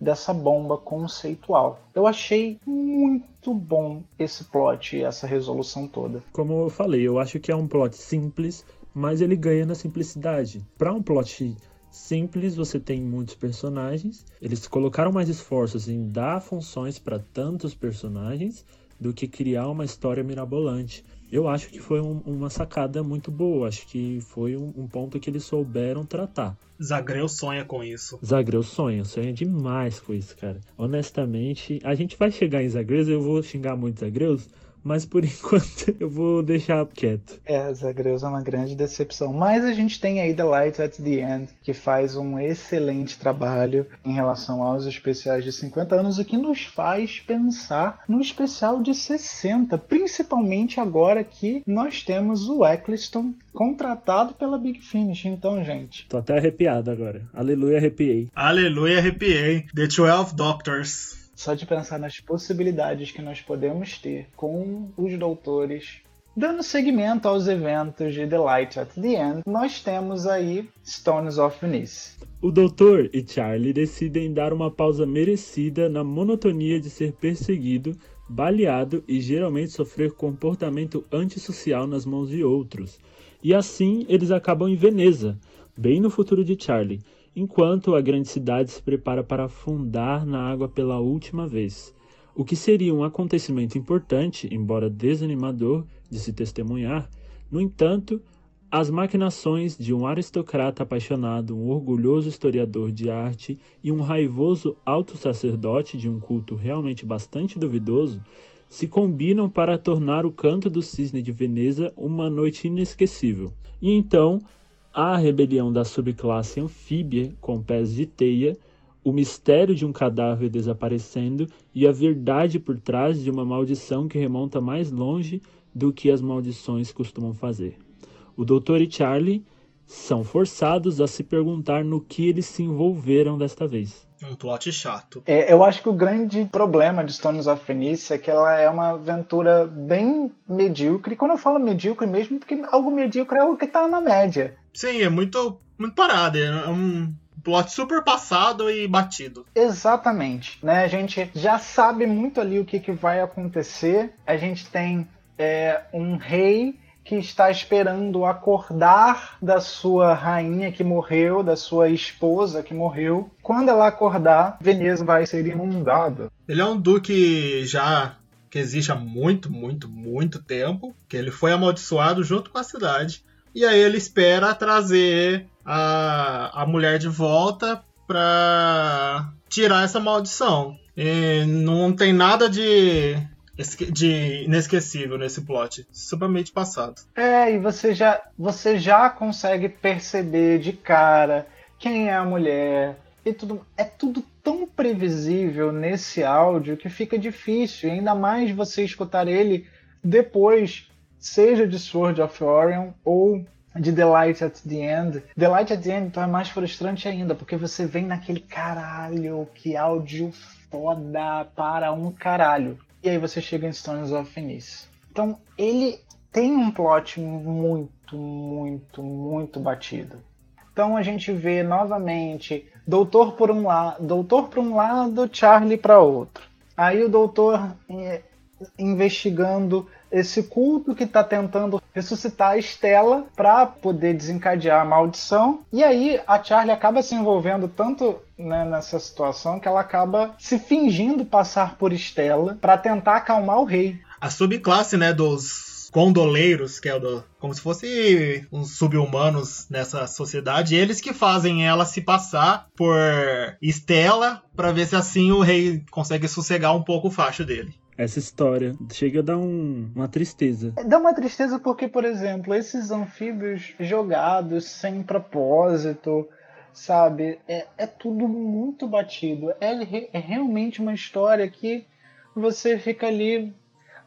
dessa bomba conceitual. Eu achei muito bom esse plot e essa resolução toda. Como eu falei, eu acho que é um plot simples, mas ele ganha na simplicidade. Para um plot simples, você tem muitos personagens. Eles colocaram mais esforços em dar funções para tantos personagens do que criar uma história mirabolante. Eu acho que foi um, uma sacada muito boa. Acho que foi um, um, ponto que eles souberam tratar. Zagreu sonha com isso. Zagreu sonha, sonha demais com isso, cara. Honestamente, a gente vai chegar em Zagreus, eu vou xingar muito Zagreus, mas por [laughs] enquanto eu vou deixar quieto. É, Zagreus é uma grande decepção. Mas a gente tem aí The Light at the End, que faz um excelente trabalho em relação aos especiais de 50 anos, o que nos faz pensar no especial de 60, principalmente agora que nós temos o Eccleston contratado pela Big Finish. Então, gente. Tô até arrepiado agora. Aleluia, arrepiei. Aleluia, arrepiei. The 12 Doctors. Só de pensar nas possibilidades que nós podemos ter com os doutores dando seguimento aos eventos de The Light at the End, nós temos aí Stones of Venice. O doutor e Charlie decidem dar uma pausa merecida na monotonia de ser perseguido, baleado e geralmente sofrer comportamento antissocial nas mãos de outros. E assim eles acabam em Veneza, bem no futuro de Charlie, enquanto a grande cidade se prepara para afundar na água pela última vez, o que seria um acontecimento importante, embora desanimador de se testemunhar. No entanto, as maquinações de um aristocrata apaixonado, um orgulhoso historiador de arte e um raivoso alto sacerdote de um culto realmente bastante duvidoso se combinam para tornar o canto do cisne de Veneza uma noite inesquecível. E então a rebelião da subclasse anfíbia com pés de teia, o mistério de um cadáver desaparecendo e a verdade por trás de uma maldição que remonta mais longe do que as maldições costumam fazer. O Doutor e Charlie são forçados a se perguntar no que eles se envolveram desta vez. Um plot chato. É, eu acho que o grande problema de Stones of Venice é que ela é uma aventura bem medíocre. Quando eu falo medíocre mesmo, porque algo medíocre é algo que está na média. Sim, é muito, muito parado. É um plot super passado e batido. Exatamente. Né? A gente já sabe muito ali o que, que vai acontecer. A gente tem é, um rei que está esperando acordar da sua rainha que morreu, da sua esposa que morreu. Quando ela acordar, Veneza vai ser inundada. Ele é um duque já que existe há muito, muito, muito tempo, que ele foi amaldiçoado junto com a cidade. E aí ele espera trazer a, a mulher de volta para tirar essa maldição. E não tem nada de de inesquecível nesse plot. Supermente passado. É, e você já, você já consegue perceber de cara quem é a mulher. E tudo, é tudo tão previsível nesse áudio que fica difícil. Ainda mais você escutar ele depois, seja de Sword of Orion ou de The Light at the End. The Light at the End então é mais frustrante ainda, porque você vem naquele caralho, que áudio foda para um caralho. E aí você chega em Stones of Venice. Então ele tem um plot muito, muito, muito batido. Então a gente vê novamente doutor por um lado, doutor para um lado, Charlie para outro. Aí o doutor é, investigando esse culto que está tentando ressuscitar a Estela para poder desencadear a maldição. E aí a Charlie acaba se envolvendo tanto né, nessa situação que ela acaba se fingindo passar por Estela para tentar acalmar o rei. A subclasse, né, dos condoleiros, que é do, como se fosse uns sub-humanos nessa sociedade, eles que fazem ela se passar por Estela para ver se assim o rei consegue sossegar um pouco o facho dele. Essa história. Chega a dar um, uma tristeza. Dá uma tristeza porque, por exemplo, esses anfíbios jogados sem propósito, sabe? É, é tudo muito batido. É, é realmente uma história que você fica ali.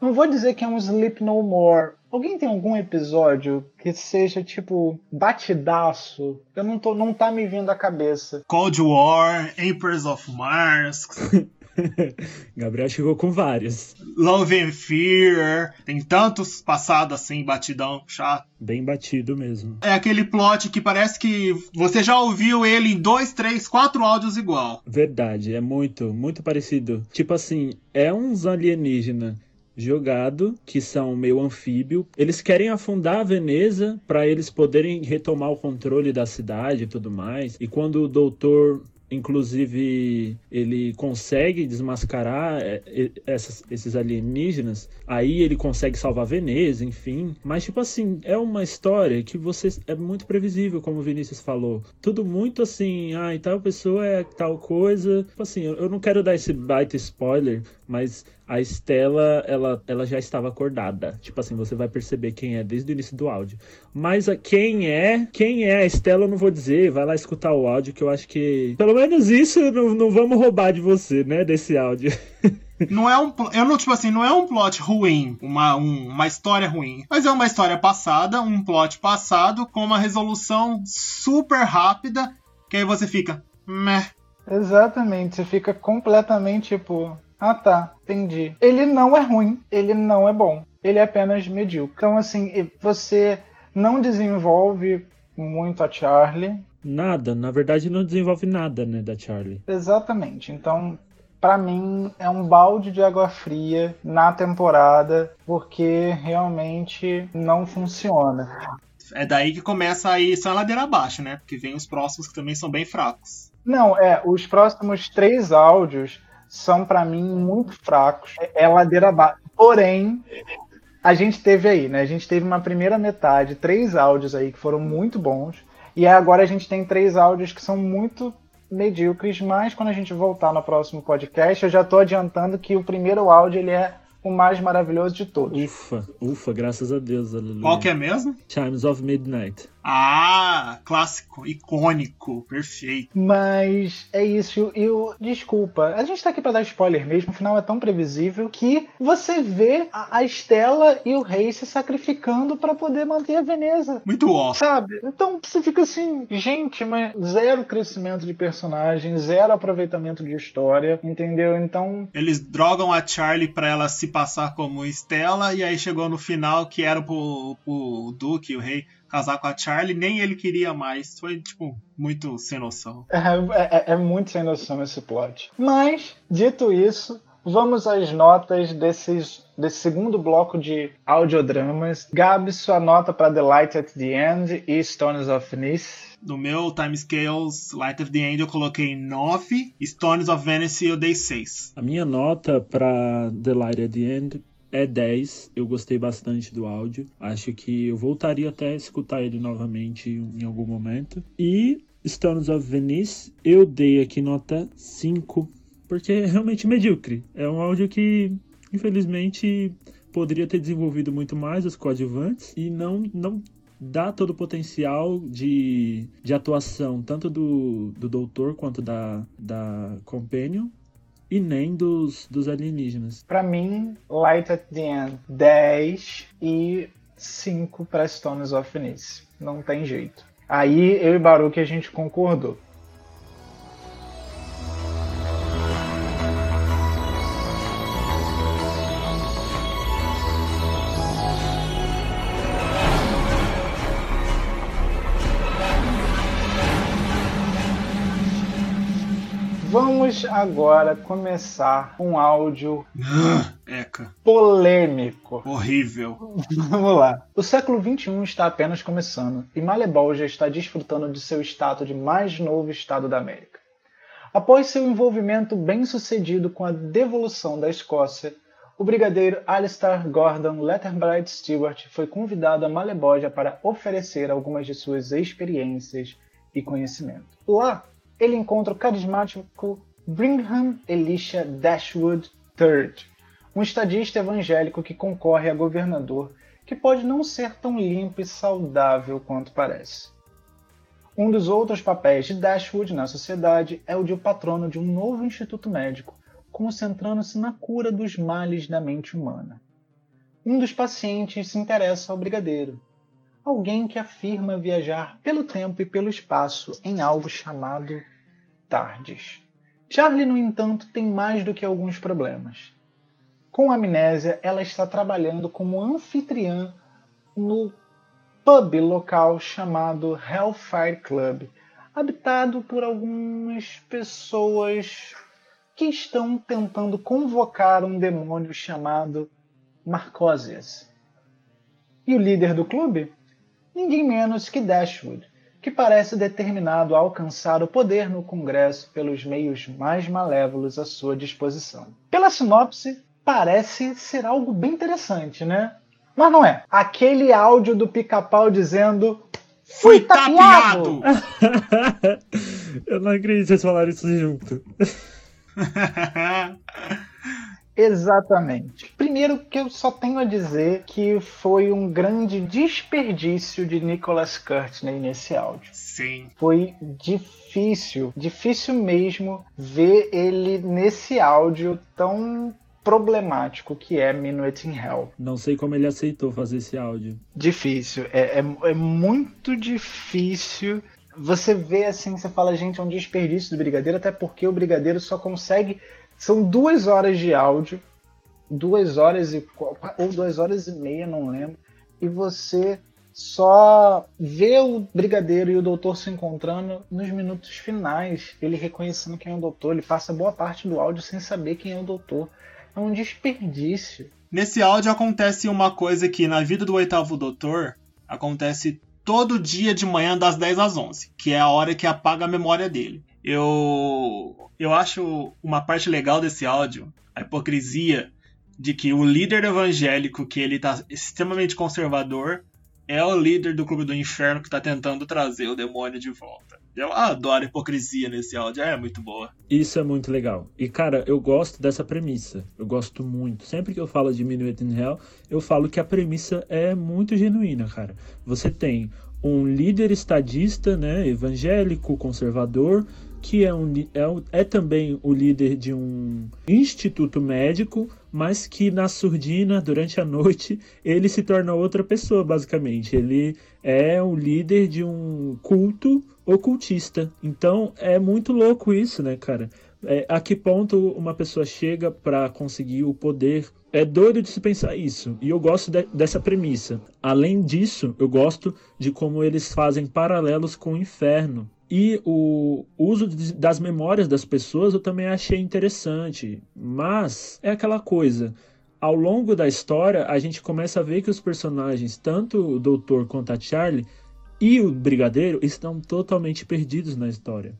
Não vou dizer que é um Sleep No More. Alguém tem algum episódio que seja tipo batidaço? Eu não tô, não tá me vindo à cabeça. Cold War, Emperors of Mars. [laughs] [laughs] Gabriel chegou com vários. Love and Fear. Tem tantos passados assim, batidão, chato. Bem batido mesmo. É aquele plot que parece que você já ouviu ele em dois, três, quatro áudios igual. Verdade, é muito, muito parecido. Tipo assim, é uns alienígena jogado, que são meio anfíbio. Eles querem afundar a Veneza para eles poderem retomar o controle da cidade e tudo mais. E quando o doutor inclusive ele consegue desmascarar é, essas, esses alienígenas, aí ele consegue salvar Veneza, enfim. Mas, tipo assim, é uma história que você é muito previsível, como o Vinícius falou. Tudo muito assim, ah, e tal pessoa é tal coisa. Tipo assim, eu não quero dar esse baita spoiler, mas a Estela, ela, ela já estava acordada. Tipo assim, você vai perceber quem é desde o início do áudio. Mas a, quem é, quem é a Estela eu não vou dizer, vai lá escutar o áudio que eu acho que pelo menos isso não, não vamos roubar de você, né, desse áudio. [laughs] não é um eu não tipo assim não é um plot ruim uma, um, uma história ruim mas é uma história passada um plot passado com uma resolução super rápida que aí você fica meh exatamente você fica completamente tipo ah tá, entendi. Ele não é ruim, ele não é bom. Ele é apenas medíocre. Então, assim, você não desenvolve muito a Charlie. Nada, na verdade não desenvolve nada, né, da Charlie. Exatamente. Então, para mim é um balde de água fria na temporada, porque realmente não funciona. É daí que começa a ir só a ladeira abaixo, né? Porque vem os próximos que também são bem fracos. Não, é, os próximos três áudios são para mim muito fracos. É, é ladeira abaixo. Porém, a gente teve aí, né? A gente teve uma primeira metade, três áudios aí que foram muito bons. E agora a gente tem três áudios que são muito medíocres, mas quando a gente voltar no próximo podcast, eu já estou adiantando que o primeiro áudio ele é o mais maravilhoso de todos. Ufa, ufa, graças a Deus, aleluia. Qual que é mesmo? Chimes of Midnight. Ah, clássico, icônico, perfeito. Mas é isso. Eu, desculpa, a gente tá aqui para dar spoiler mesmo. O final é tão previsível que você vê a, a Estela e o rei se sacrificando para poder manter a Veneza. Muito off. Sabe? Então você fica assim, gente, mas zero crescimento de personagem, zero aproveitamento de história, entendeu? Então. Eles drogam a Charlie para ela se passar como Estela e aí chegou no final que era pro, pro Duque, o rei casar com a Charlie, nem ele queria mais. Foi, tipo, muito sem noção. É, é, é muito sem noção esse plot. Mas, dito isso, vamos às notas desses, desse segundo bloco de audiodramas. Gabi, sua nota para The Light at the End e Stones of Nice. No meu Timescales Light of the End eu coloquei 9, Stones of Venice eu dei 6. A minha nota para The Light at the End é 10. Eu gostei bastante do áudio. Acho que eu voltaria até a escutar ele novamente em algum momento. E Stones of Venice, eu dei aqui nota 5, porque é realmente medíocre. É um áudio que, infelizmente, poderia ter desenvolvido muito mais os coadjuvantes e não, não dá todo o potencial de, de atuação, tanto do, do doutor quanto da, da Companion e nem dos, dos alienígenas. Para mim, Light at the End 10 e 5 para Stones of Nice. Não tem jeito. Aí eu e Baruch a gente concordou. Vamos agora começar um áudio Eca. polêmico. Horrível. Vamos lá. O século XXI está apenas começando e Malebol já está desfrutando de seu status de mais novo estado da América. Após seu envolvimento bem sucedido com a devolução da Escócia, o brigadeiro Alistair Gordon Letterbright Stewart foi convidado a Maleboja para oferecer algumas de suas experiências e conhecimento. Lá, ele encontra o carismático Brigham Elisha Dashwood III, um estadista evangélico que concorre a governador, que pode não ser tão limpo e saudável quanto parece. Um dos outros papéis de Dashwood na sociedade é o de patrono de um novo instituto médico, concentrando-se na cura dos males da mente humana. Um dos pacientes se interessa ao brigadeiro, alguém que afirma viajar pelo tempo e pelo espaço em algo chamado Tardes. Charlie, no entanto, tem mais do que alguns problemas. Com amnésia, ela está trabalhando como anfitriã no pub local chamado Hellfire Club, habitado por algumas pessoas que estão tentando convocar um demônio chamado Marcosias. E o líder do clube? Ninguém menos que Dashwood, que parece determinado a alcançar o poder no Congresso pelos meios mais malévolos à sua disposição. Pela sinopse, parece ser algo bem interessante, né? Mas não é. Aquele áudio do pica-pau dizendo. Fui tapeado! [laughs] Eu não acredito que vocês falaram isso junto. [laughs] Exatamente. Primeiro que eu só tenho a dizer que foi um grande desperdício de Nicholas Courtney nesse áudio. Sim. Foi difícil, difícil mesmo ver ele nesse áudio tão problemático que é Minuet in Hell. Não sei como ele aceitou fazer esse áudio. Difícil, é, é, é muito difícil você vê assim, você fala, gente, é um desperdício do Brigadeiro, até porque o Brigadeiro só consegue. São duas horas de áudio, duas horas e. ou duas horas e meia, não lembro. E você só vê o Brigadeiro e o Doutor se encontrando nos minutos finais. Ele reconhecendo quem é o Doutor, ele passa boa parte do áudio sem saber quem é o Doutor. É um desperdício. Nesse áudio acontece uma coisa que na vida do oitavo Doutor acontece todo dia de manhã das 10 às 11, que é a hora que apaga a memória dele. Eu eu acho uma parte legal desse áudio, a hipocrisia de que o líder evangélico, que ele tá extremamente conservador, é o líder do Clube do Inferno que tá tentando trazer o demônio de volta. Eu adoro a hipocrisia nesse áudio, é muito boa. Isso é muito legal. E cara, eu gosto dessa premissa. Eu gosto muito. Sempre que eu falo de Minuet in Hell, eu falo que a premissa é muito genuína, cara. Você tem um líder estadista, né, evangélico, conservador, que é, um, é, é também o líder de um instituto médico, mas que na surdina, durante a noite, [laughs] ele se torna outra pessoa, basicamente. Ele é o líder de um culto ocultista. Então é muito louco isso, né, cara? É, a que ponto uma pessoa chega para conseguir o poder? É doido de se pensar isso. E eu gosto de, dessa premissa. Além disso, eu gosto de como eles fazem paralelos com o inferno. E o uso das memórias das pessoas eu também achei interessante. Mas é aquela coisa. Ao longo da história, a gente começa a ver que os personagens, tanto o Doutor quanto a Charlie e o Brigadeiro, estão totalmente perdidos na história.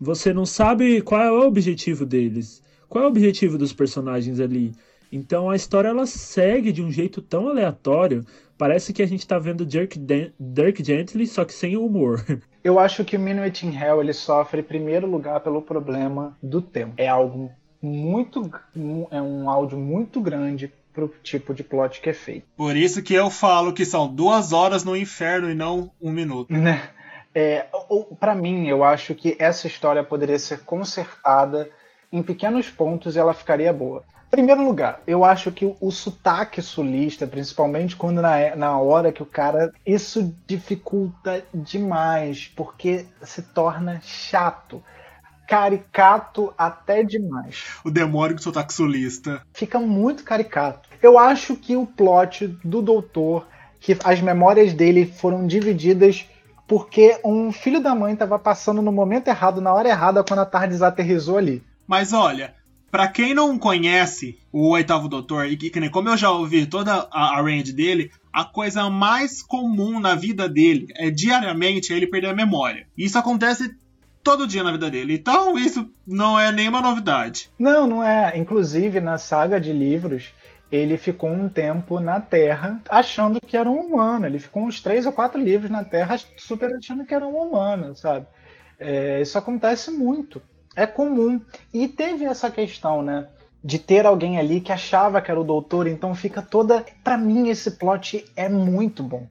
Você não sabe qual é o objetivo deles, qual é o objetivo dos personagens ali. Então a história ela segue de um jeito tão aleatório, parece que a gente está vendo Dirk, Dirk Gently, só que sem humor. [laughs] Eu acho que o Minuet in Hell ele sofre em primeiro lugar pelo problema do tempo. É algo muito é um áudio muito grande pro tipo de plot que é feito. Por isso que eu falo que são duas horas no inferno e não um minuto. Né? É, para mim, eu acho que essa história poderia ser consertada em pequenos pontos e ela ficaria boa. Primeiro lugar, eu acho que o, sotaque sulista, principalmente quando na, na hora que o cara. Isso dificulta demais, porque se torna chato. Caricato até demais. O demônio com sotaque sulista. Fica muito caricato. Eu acho que o plot do doutor, que as memórias dele foram divididas porque um filho da mãe estava passando no momento errado, na hora errada, quando a Tardes aterrizou ali. Mas olha, para quem não conhece o Oitavo Doutor, e que, como eu já ouvi toda a, a range dele, a coisa mais comum na vida dele é diariamente ele perder a memória. Isso acontece todo dia na vida dele. Então isso não é nenhuma novidade. Não, não é. Inclusive na saga de livros, ele ficou um tempo na Terra achando que era um humano. Ele ficou uns três ou quatro livros na Terra super achando que era um humano, sabe? É, isso acontece muito é comum. E teve essa questão, né? de ter alguém ali que achava que era o doutor, então fica toda. Para mim, esse plot é muito bom.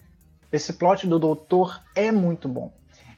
Esse plot do doutor é muito bom.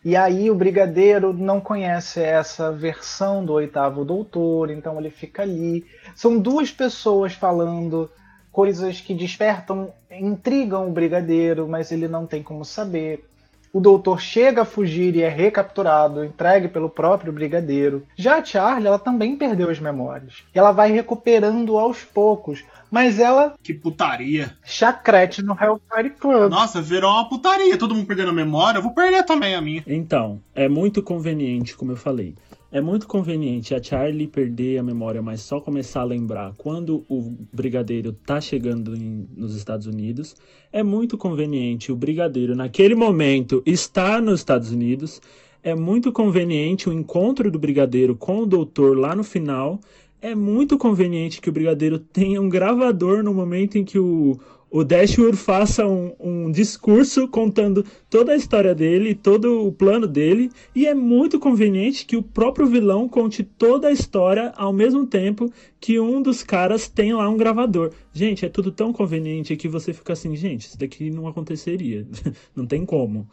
E aí o brigadeiro não conhece essa versão do oitavo doutor, então ele fica ali. São duas pessoas falando coisas que despertam, intrigam o brigadeiro, mas ele não tem como saber. O doutor chega a fugir e é recapturado, entregue pelo próprio brigadeiro. Já a Charlie, ela também perdeu as memórias. E ela vai recuperando aos poucos, mas ela. Que putaria. Chacrete no Hellfire Club. Nossa, virou uma putaria. Todo mundo perdendo a memória. Eu vou perder também a minha. Então, é muito conveniente, como eu falei. É muito conveniente a Charlie perder a memória, mas só começar a lembrar quando o Brigadeiro tá chegando em, nos Estados Unidos. É muito conveniente o Brigadeiro, naquele momento, estar nos Estados Unidos. É muito conveniente o encontro do Brigadeiro com o Doutor lá no final. É muito conveniente que o Brigadeiro tenha um gravador no momento em que o, o Dashwood faça um, um, discurso contando toda a história dele, todo o plano dele, e é muito conveniente que o próprio vilão conte toda a história ao mesmo tempo que um dos caras tem lá um gravador. Gente, é tudo tão conveniente que você fica assim, gente, isso daqui não aconteceria, [laughs] não tem como.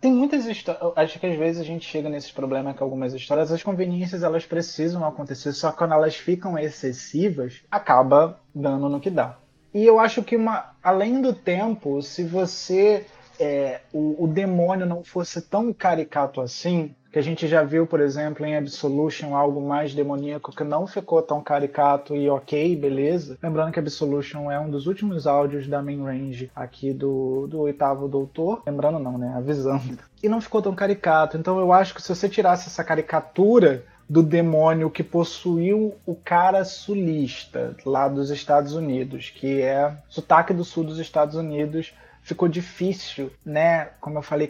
Tem muitas histórias. Acho que às vezes a gente chega nesse problema que algumas histórias, as conveniências elas precisam acontecer, só que quando elas ficam excessivas, acaba dando no que dá. E eu acho que, uma, além do tempo, se você. É, o, o demônio não fosse tão caricato assim, que a gente já viu, por exemplo, em Absolution, algo mais demoníaco que não ficou tão caricato e ok, beleza. Lembrando que Absolution é um dos últimos áudios da main range aqui do, do oitavo doutor. Lembrando não, né? Avisando. E não ficou tão caricato. Então eu acho que se você tirasse essa caricatura do demônio que possuiu o cara sulista lá dos Estados Unidos, que é sotaque do sul dos Estados Unidos. Ficou difícil, né? Como eu falei,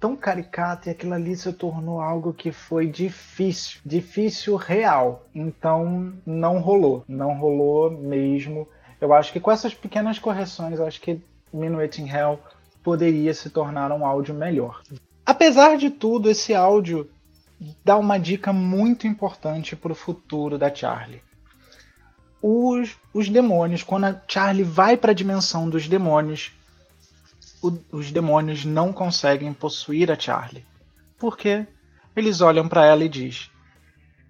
tão caricato e aquilo ali se tornou algo que foi difícil, difícil real. Então não rolou, não rolou mesmo. Eu acho que com essas pequenas correções, acho que Minuet in Hell poderia se tornar um áudio melhor. Apesar de tudo, esse áudio dá uma dica muito importante para o futuro da Charlie. Os, os demônios, quando a Charlie vai para a dimensão dos demônios, o, os demônios não conseguem possuir a Charlie. Porque eles olham para ela e diz: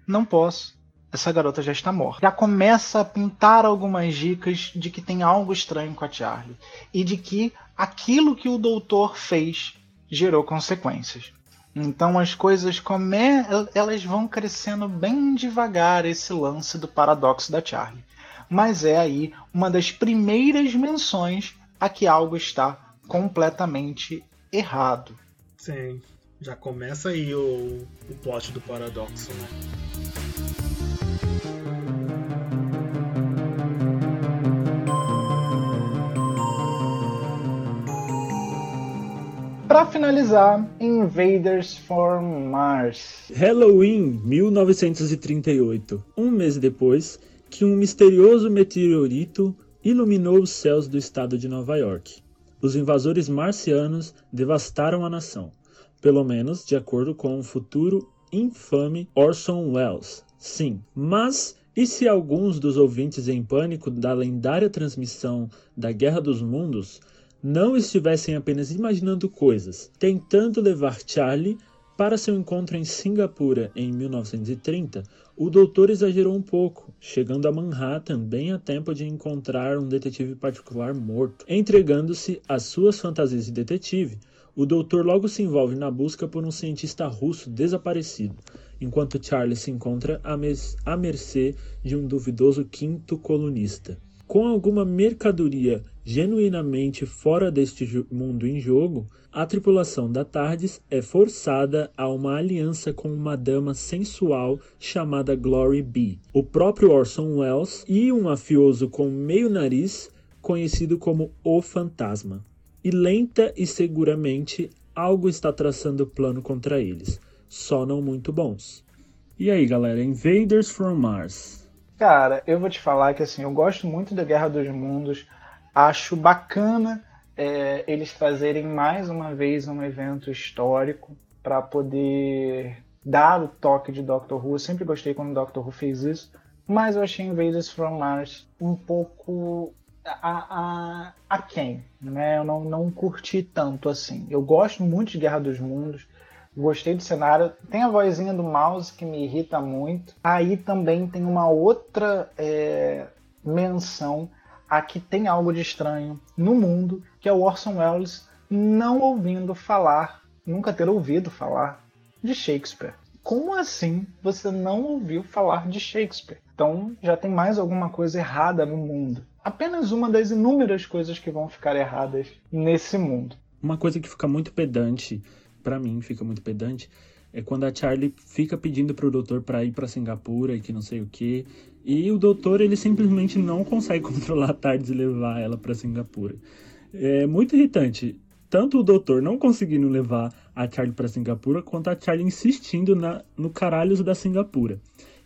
"Não posso. Essa garota já está morta". Já começa a pintar algumas dicas de que tem algo estranho com a Charlie e de que aquilo que o doutor fez gerou consequências. Então as coisas come... elas vão crescendo bem devagar esse lance do paradoxo da Charlie. Mas é aí uma das primeiras menções a que algo está completamente errado. Sim, já começa aí o, o plot do paradoxo, né? Para finalizar, Invaders from Mars. Halloween 1938. Um mês depois que um misterioso meteorito iluminou os céus do estado de Nova York. Os invasores marcianos devastaram a nação, pelo menos de acordo com o futuro infame Orson Welles. Sim, mas e se alguns dos ouvintes em pânico da lendária transmissão da Guerra dos Mundos não estivessem apenas imaginando coisas, tentando levar Charlie para seu encontro em Singapura em 1930, o doutor exagerou um pouco, chegando a Manhattan bem a tempo de encontrar um detetive particular morto. Entregando-se às suas fantasias de detetive, o doutor logo se envolve na busca por um cientista russo desaparecido, enquanto Charlie se encontra à mercê de um duvidoso quinto colunista. Com alguma mercadoria genuinamente fora deste mundo em jogo, a tripulação da TARDIS é forçada a uma aliança com uma dama sensual chamada Glory B, o próprio Orson Welles e um mafioso com meio nariz conhecido como O Fantasma. E lenta e seguramente algo está traçando plano contra eles, só não muito bons. E aí, galera, Invaders from Mars. Cara, eu vou te falar que assim, eu gosto muito da Guerra dos Mundos. Acho bacana é, eles fazerem mais uma vez um evento histórico para poder dar o toque de Doctor Who. Eu sempre gostei quando Doctor Who fez isso. mas eu achei Invaders from Mars um pouco a, a, a quem, né? Eu não, não curti tanto assim. Eu gosto muito de Guerra dos Mundos, gostei do cenário. Tem a vozinha do mouse que me irrita muito. Aí também tem uma outra é, menção a que tem algo de estranho no mundo, que é o Orson Welles não ouvindo falar, nunca ter ouvido falar de Shakespeare. Como assim você não ouviu falar de Shakespeare? Então já tem mais alguma coisa errada no mundo apenas uma das inúmeras coisas que vão ficar erradas nesse mundo. Uma coisa que fica muito pedante, para mim fica muito pedante, é quando a Charlie fica pedindo pro doutor para ir para Singapura e que não sei o que, e o doutor ele simplesmente não consegue [laughs] controlar a tarde e levar ela para Singapura. É muito irritante. Tanto o doutor não conseguindo levar a Charlie para Singapura, quanto a Charlie insistindo na, no caralhos da Singapura.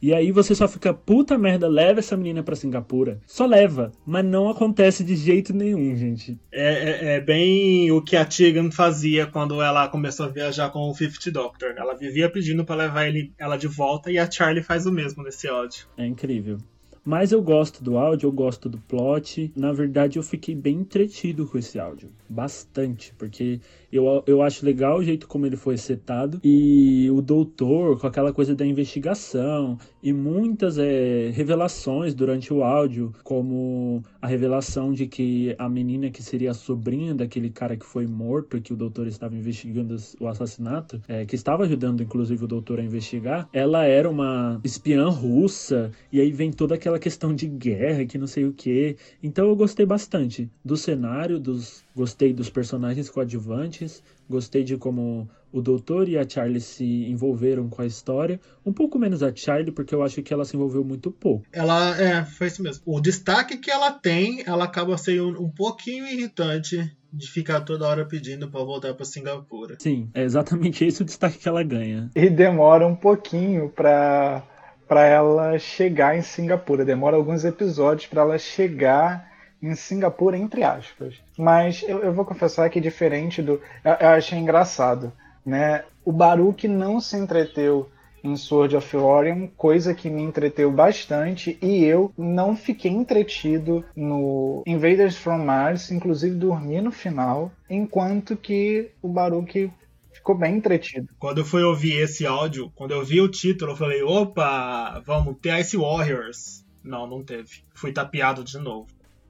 E aí você só fica, puta merda, leva essa menina pra Singapura. Só leva, mas não acontece de jeito nenhum, gente. É, é, é bem o que a Tegan fazia quando ela começou a viajar com o Fifth Doctor. Ela vivia pedindo para levar ele, ela de volta e a Charlie faz o mesmo nesse áudio. É incrível. Mas eu gosto do áudio, eu gosto do plot. Na verdade, eu fiquei bem entretido com esse áudio. Bastante, porque eu, eu acho legal o jeito como ele foi setado. E o doutor, com aquela coisa da investigação. E muitas é, revelações durante o áudio, como a revelação de que a menina que seria a sobrinha daquele cara que foi morto, que o doutor estava investigando o assassinato, é, que estava ajudando inclusive o doutor a investigar, ela era uma espiã russa. E aí vem toda aquela questão de guerra, que não sei o que. Então eu gostei bastante do cenário, dos gostei dos personagens coadjuvantes, gostei de como o doutor e a Charlie se envolveram com a história. Um pouco menos a Charlie, porque eu acho que ela se envolveu muito pouco. Ela, é, foi isso mesmo. O destaque que ela tem, ela acaba sendo um, pouquinho irritante de ficar toda hora pedindo para voltar para Singapura. Sim, é exatamente esse o destaque que ela ganha. E demora um pouquinho para para ela chegar em Singapura. Demora alguns episódios para ela chegar em Singapura, entre aspas. Mas eu, eu, vou confessar que diferente do. Eu, eu achei engraçado. Né? O Baruch não se entreteu em Sword of Orion, coisa que me entreteu bastante, e eu não fiquei entretido no Invaders from Mars, inclusive dormi no final, enquanto que o Baruch ficou bem entretido. Quando eu fui ouvir esse áudio, quando eu vi o título, eu falei, opa, vamos ter Ice Warriors. Não, não teve. Fui tapeado de novo.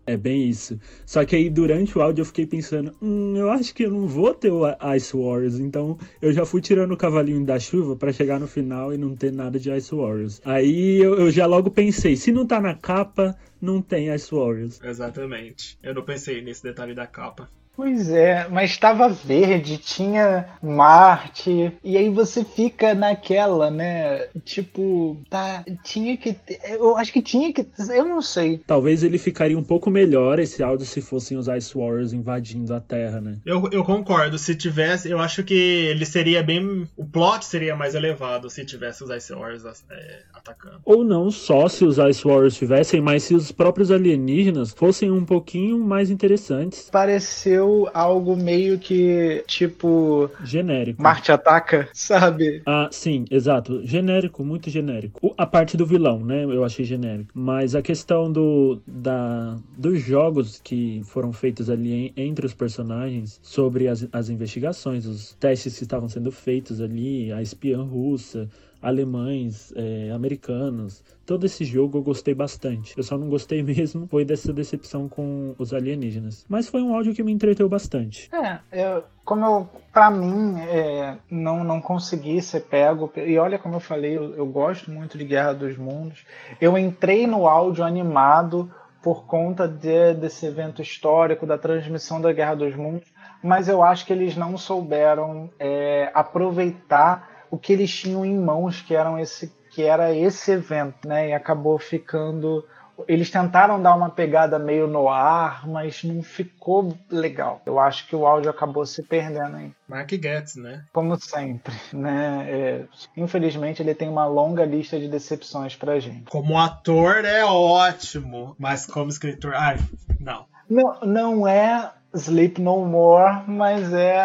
É bem isso. Só que aí durante o áudio eu fiquei pensando, hum, eu acho que eu não vou ter o Ice Warriors, então eu já fui tirando o cavalinho da chuva para chegar no final e não ter nada de Ice Warriors. Aí eu, eu, já logo pensei, se não tá na capa, não tem Ice Warriors. Exatamente. Eu não pensei nesse detalhe da capa. Pois é, mas estava verde, tinha Marte, e aí você fica naquela, né? Tipo, tá, tinha que. Eu acho que tinha que. Eu não sei. Talvez ele ficaria um pouco melhor esse áudio se fossem os Ice Warriors invadindo a Terra, né? Eu, eu concordo. Se tivesse, eu acho que ele seria bem. O plot seria mais elevado se tivesse os Ice Warriors é, atacando. Ou não só se os Ice Warriors tivessem, mas se os próprios alienígenas fossem um pouquinho mais interessantes. Pareceu pareceu algo meio que tipo. Genérico. Marte ataca, sabe? Ah, sim, exato. Genérico, muito genérico. A parte do vilão, né? Eu achei genérico. Mas a questão do, da, dos jogos que foram feitos ali entre os personagens sobre as, as investigações, os testes que estavam sendo feitos ali, a espiã russa, alemães, é, americanos. Todo esse jogo eu gostei bastante. Eu só não gostei [laughs] mesmo foi dessa decepção com os alienígenas. Mas foi um áudio que me entreteu bastante. É, eu, como eu, pra mim, é, não, não consegui ser pego. E olha como eu falei, eu, eu gosto muito de Guerra dos Mundos. Eu entrei no áudio animado por conta de, desse evento histórico, da transmissão da Guerra dos Mundos, mas eu acho que eles não souberam é, aproveitar o que eles tinham em mãos, que eram esse que era esse evento, né? E acabou ficando eles tentaram dar uma pegada meio no ar, mas não ficou legal. Eu acho que o áudio acabou se perdendo aí. Mark Getz, né? Como sempre, né? É, infelizmente ele tem uma longa lista de decepções pra gente. Como ator é ótimo, mas como escritor, ai, não. Não, não é Sleep No More, mas é,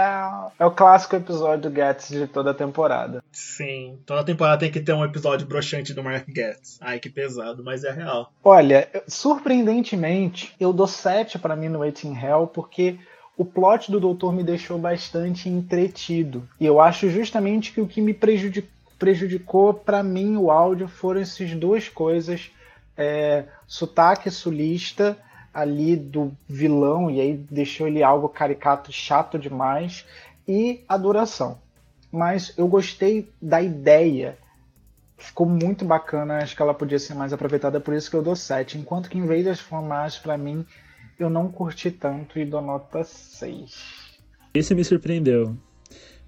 é o clássico episódio do Getz de toda a temporada. Sim, toda temporada tem que ter um episódio broxante do Mark Getz. Ai, que pesado, mas é real. Olha, surpreendentemente, eu dou 7 para mim no Waiting Hell, porque o plot do Doutor me deixou bastante entretido. E eu acho justamente que o que me prejudicou, prejudicou para mim o áudio foram essas duas coisas. É, sotaque sulista ali do vilão, e aí deixou ele algo caricato chato demais, e a duração. Mas eu gostei da ideia. Ficou muito bacana, acho que ela podia ser mais aproveitada, por isso que eu dou 7. Enquanto que Invaders from Mars, para mim, eu não curti tanto e dou nota 6. Esse me surpreendeu.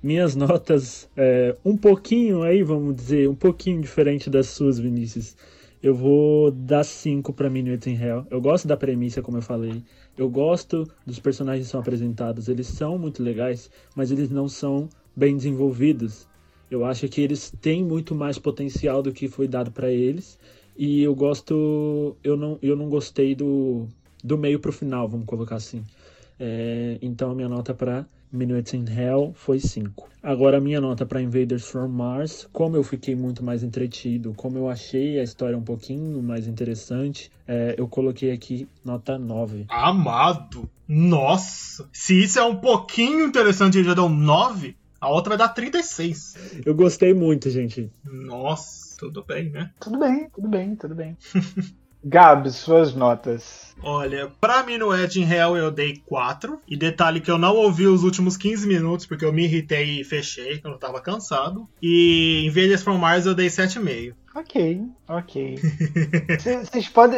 Minhas notas, é, um pouquinho aí, vamos dizer, um pouquinho diferente das suas, Vinícius. Eu vou dar 5 para Minuet in Hell. Eu gosto da premissa, como eu falei. Eu gosto dos personagens que são apresentados. Eles são muito legais, mas eles não são bem desenvolvidos. Eu acho que eles têm muito mais potencial do que foi dado para eles. E eu gosto. Eu não, eu não gostei do, do meio pro final, vamos colocar assim. É, então a minha nota para Minuets in Hell foi 5. Agora a minha nota para Invaders from Mars, como eu fiquei muito mais entretido, como eu achei a história um pouquinho mais interessante, é, eu coloquei aqui nota 9. Amado! Nossa! Se isso é um pouquinho interessante e já deu 9, a outra vai dar 36. Eu gostei muito, gente. Nossa, tudo bem, né? Tudo bem, tudo bem, tudo bem. [laughs] Gabs, suas notas. Olha, pra mim no Edge Hell eu dei 4. E detalhe que eu não ouvi os últimos 15 minutos porque eu me irritei e fechei, eu tava cansado. E em Vegas from Mars eu dei 7,5. Ok, ok. [laughs]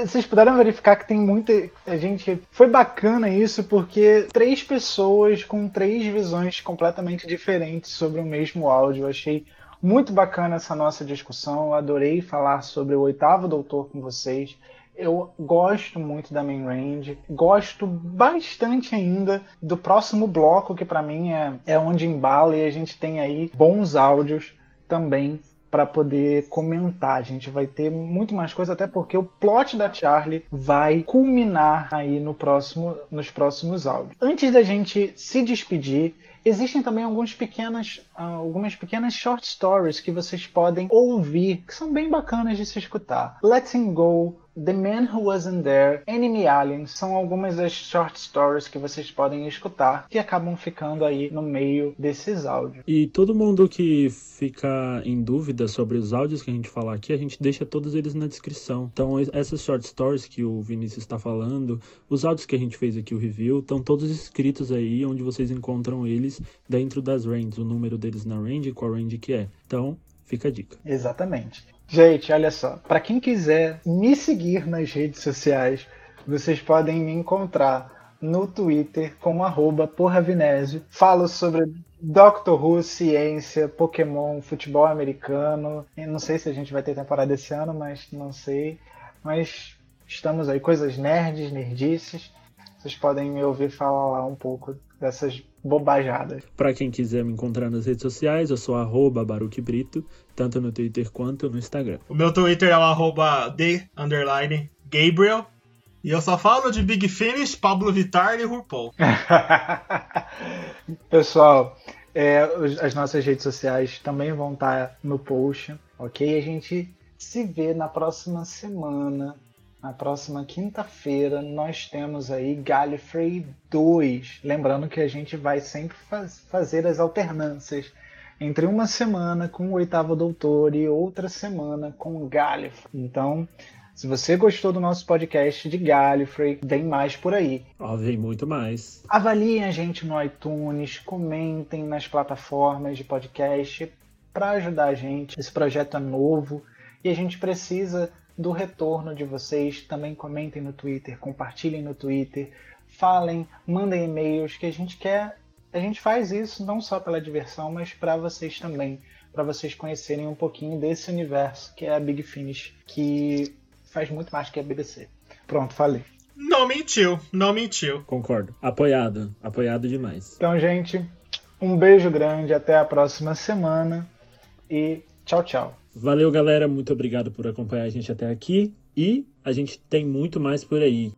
Vocês puderam verificar que tem muita gente. Foi bacana isso porque três pessoas com três visões completamente diferentes sobre o mesmo áudio. Eu achei muito bacana essa nossa discussão. Eu adorei falar sobre o oitavo doutor com vocês. Eu gosto muito da main range, gosto bastante ainda do próximo bloco, que para mim é, é onde embala e a gente tem aí bons áudios também para poder comentar. A gente vai ter muito mais coisa, até porque o plot da Charlie vai culminar aí no próximo, nos próximos áudios. Antes da gente se despedir, Existem também algumas pequenas, algumas pequenas short stories que vocês podem ouvir, que são bem bacanas de se escutar. Letting Go, The Man Who Wasn't There, Enemy Aliens são algumas das short stories que vocês podem escutar que acabam ficando aí no meio desses áudios. E todo mundo que fica em dúvida sobre os áudios que a gente falar aqui, a gente deixa todos eles na descrição. Então, essas short stories que o Vinícius está falando, os áudios que a gente fez aqui, o review, estão todos escritos aí, onde vocês encontram eles dentro das ranges, o número deles na range e qual range que é. Então, fica a dica. Exatamente. Gente, olha só. Para quem quiser me seguir nas redes sociais, vocês podem me encontrar no Twitter como arroba porravinésio. Falo sobre Doctor Who, ciência, Pokémon, futebol americano. Eu não sei se a gente vai ter temporada esse ano, mas não sei. Mas estamos aí, coisas nerds, nerdices. Vocês podem me ouvir falar lá um pouco dessas bobajadas. Para quem quiser me encontrar nas redes sociais, eu sou arroba Baruque Brito, tanto no Twitter quanto no Instagram. O meu Twitter é o arroba de underline Gabriel. E eu só falo de Big Finish, Pablo Vittar e RuPaul. [laughs] Pessoal, é, as nossas redes sociais também vão estar no post, ok? A gente se vê na próxima semana na próxima quinta-feira nós temos aí Gallifrey 2. Lembrando que a gente vai sempre faz, fazer as alternâncias entre uma semana com o oitavo doutor e outra semana com Gallifrey. Então, se você gostou do nosso podcast de Gallifrey, vem mais por aí. Ó, vem muito mais. Avaliem a gente no iTunes, comentem nas plataformas de podcast para ajudar a gente. Esse projeto é novo e a gente precisa do retorno de vocês. Também comentem no Twitter, compartilhem no Twitter, falem, mandem e-mails que a gente quer. A gente faz isso não só pela diversão, mas para vocês também, para vocês conhecerem um pouquinho desse universo que é a Big Finish, que faz muito mais que a BBC. Pronto, falei. Não mentiu, não mentiu. Concordo. Apoiado, apoiado demais. Então, gente, um beijo grande, até a próxima semana e tchau, tchau. Valeu, galera. Muito obrigado por acompanhar a gente até aqui. E a gente tem muito mais por aí.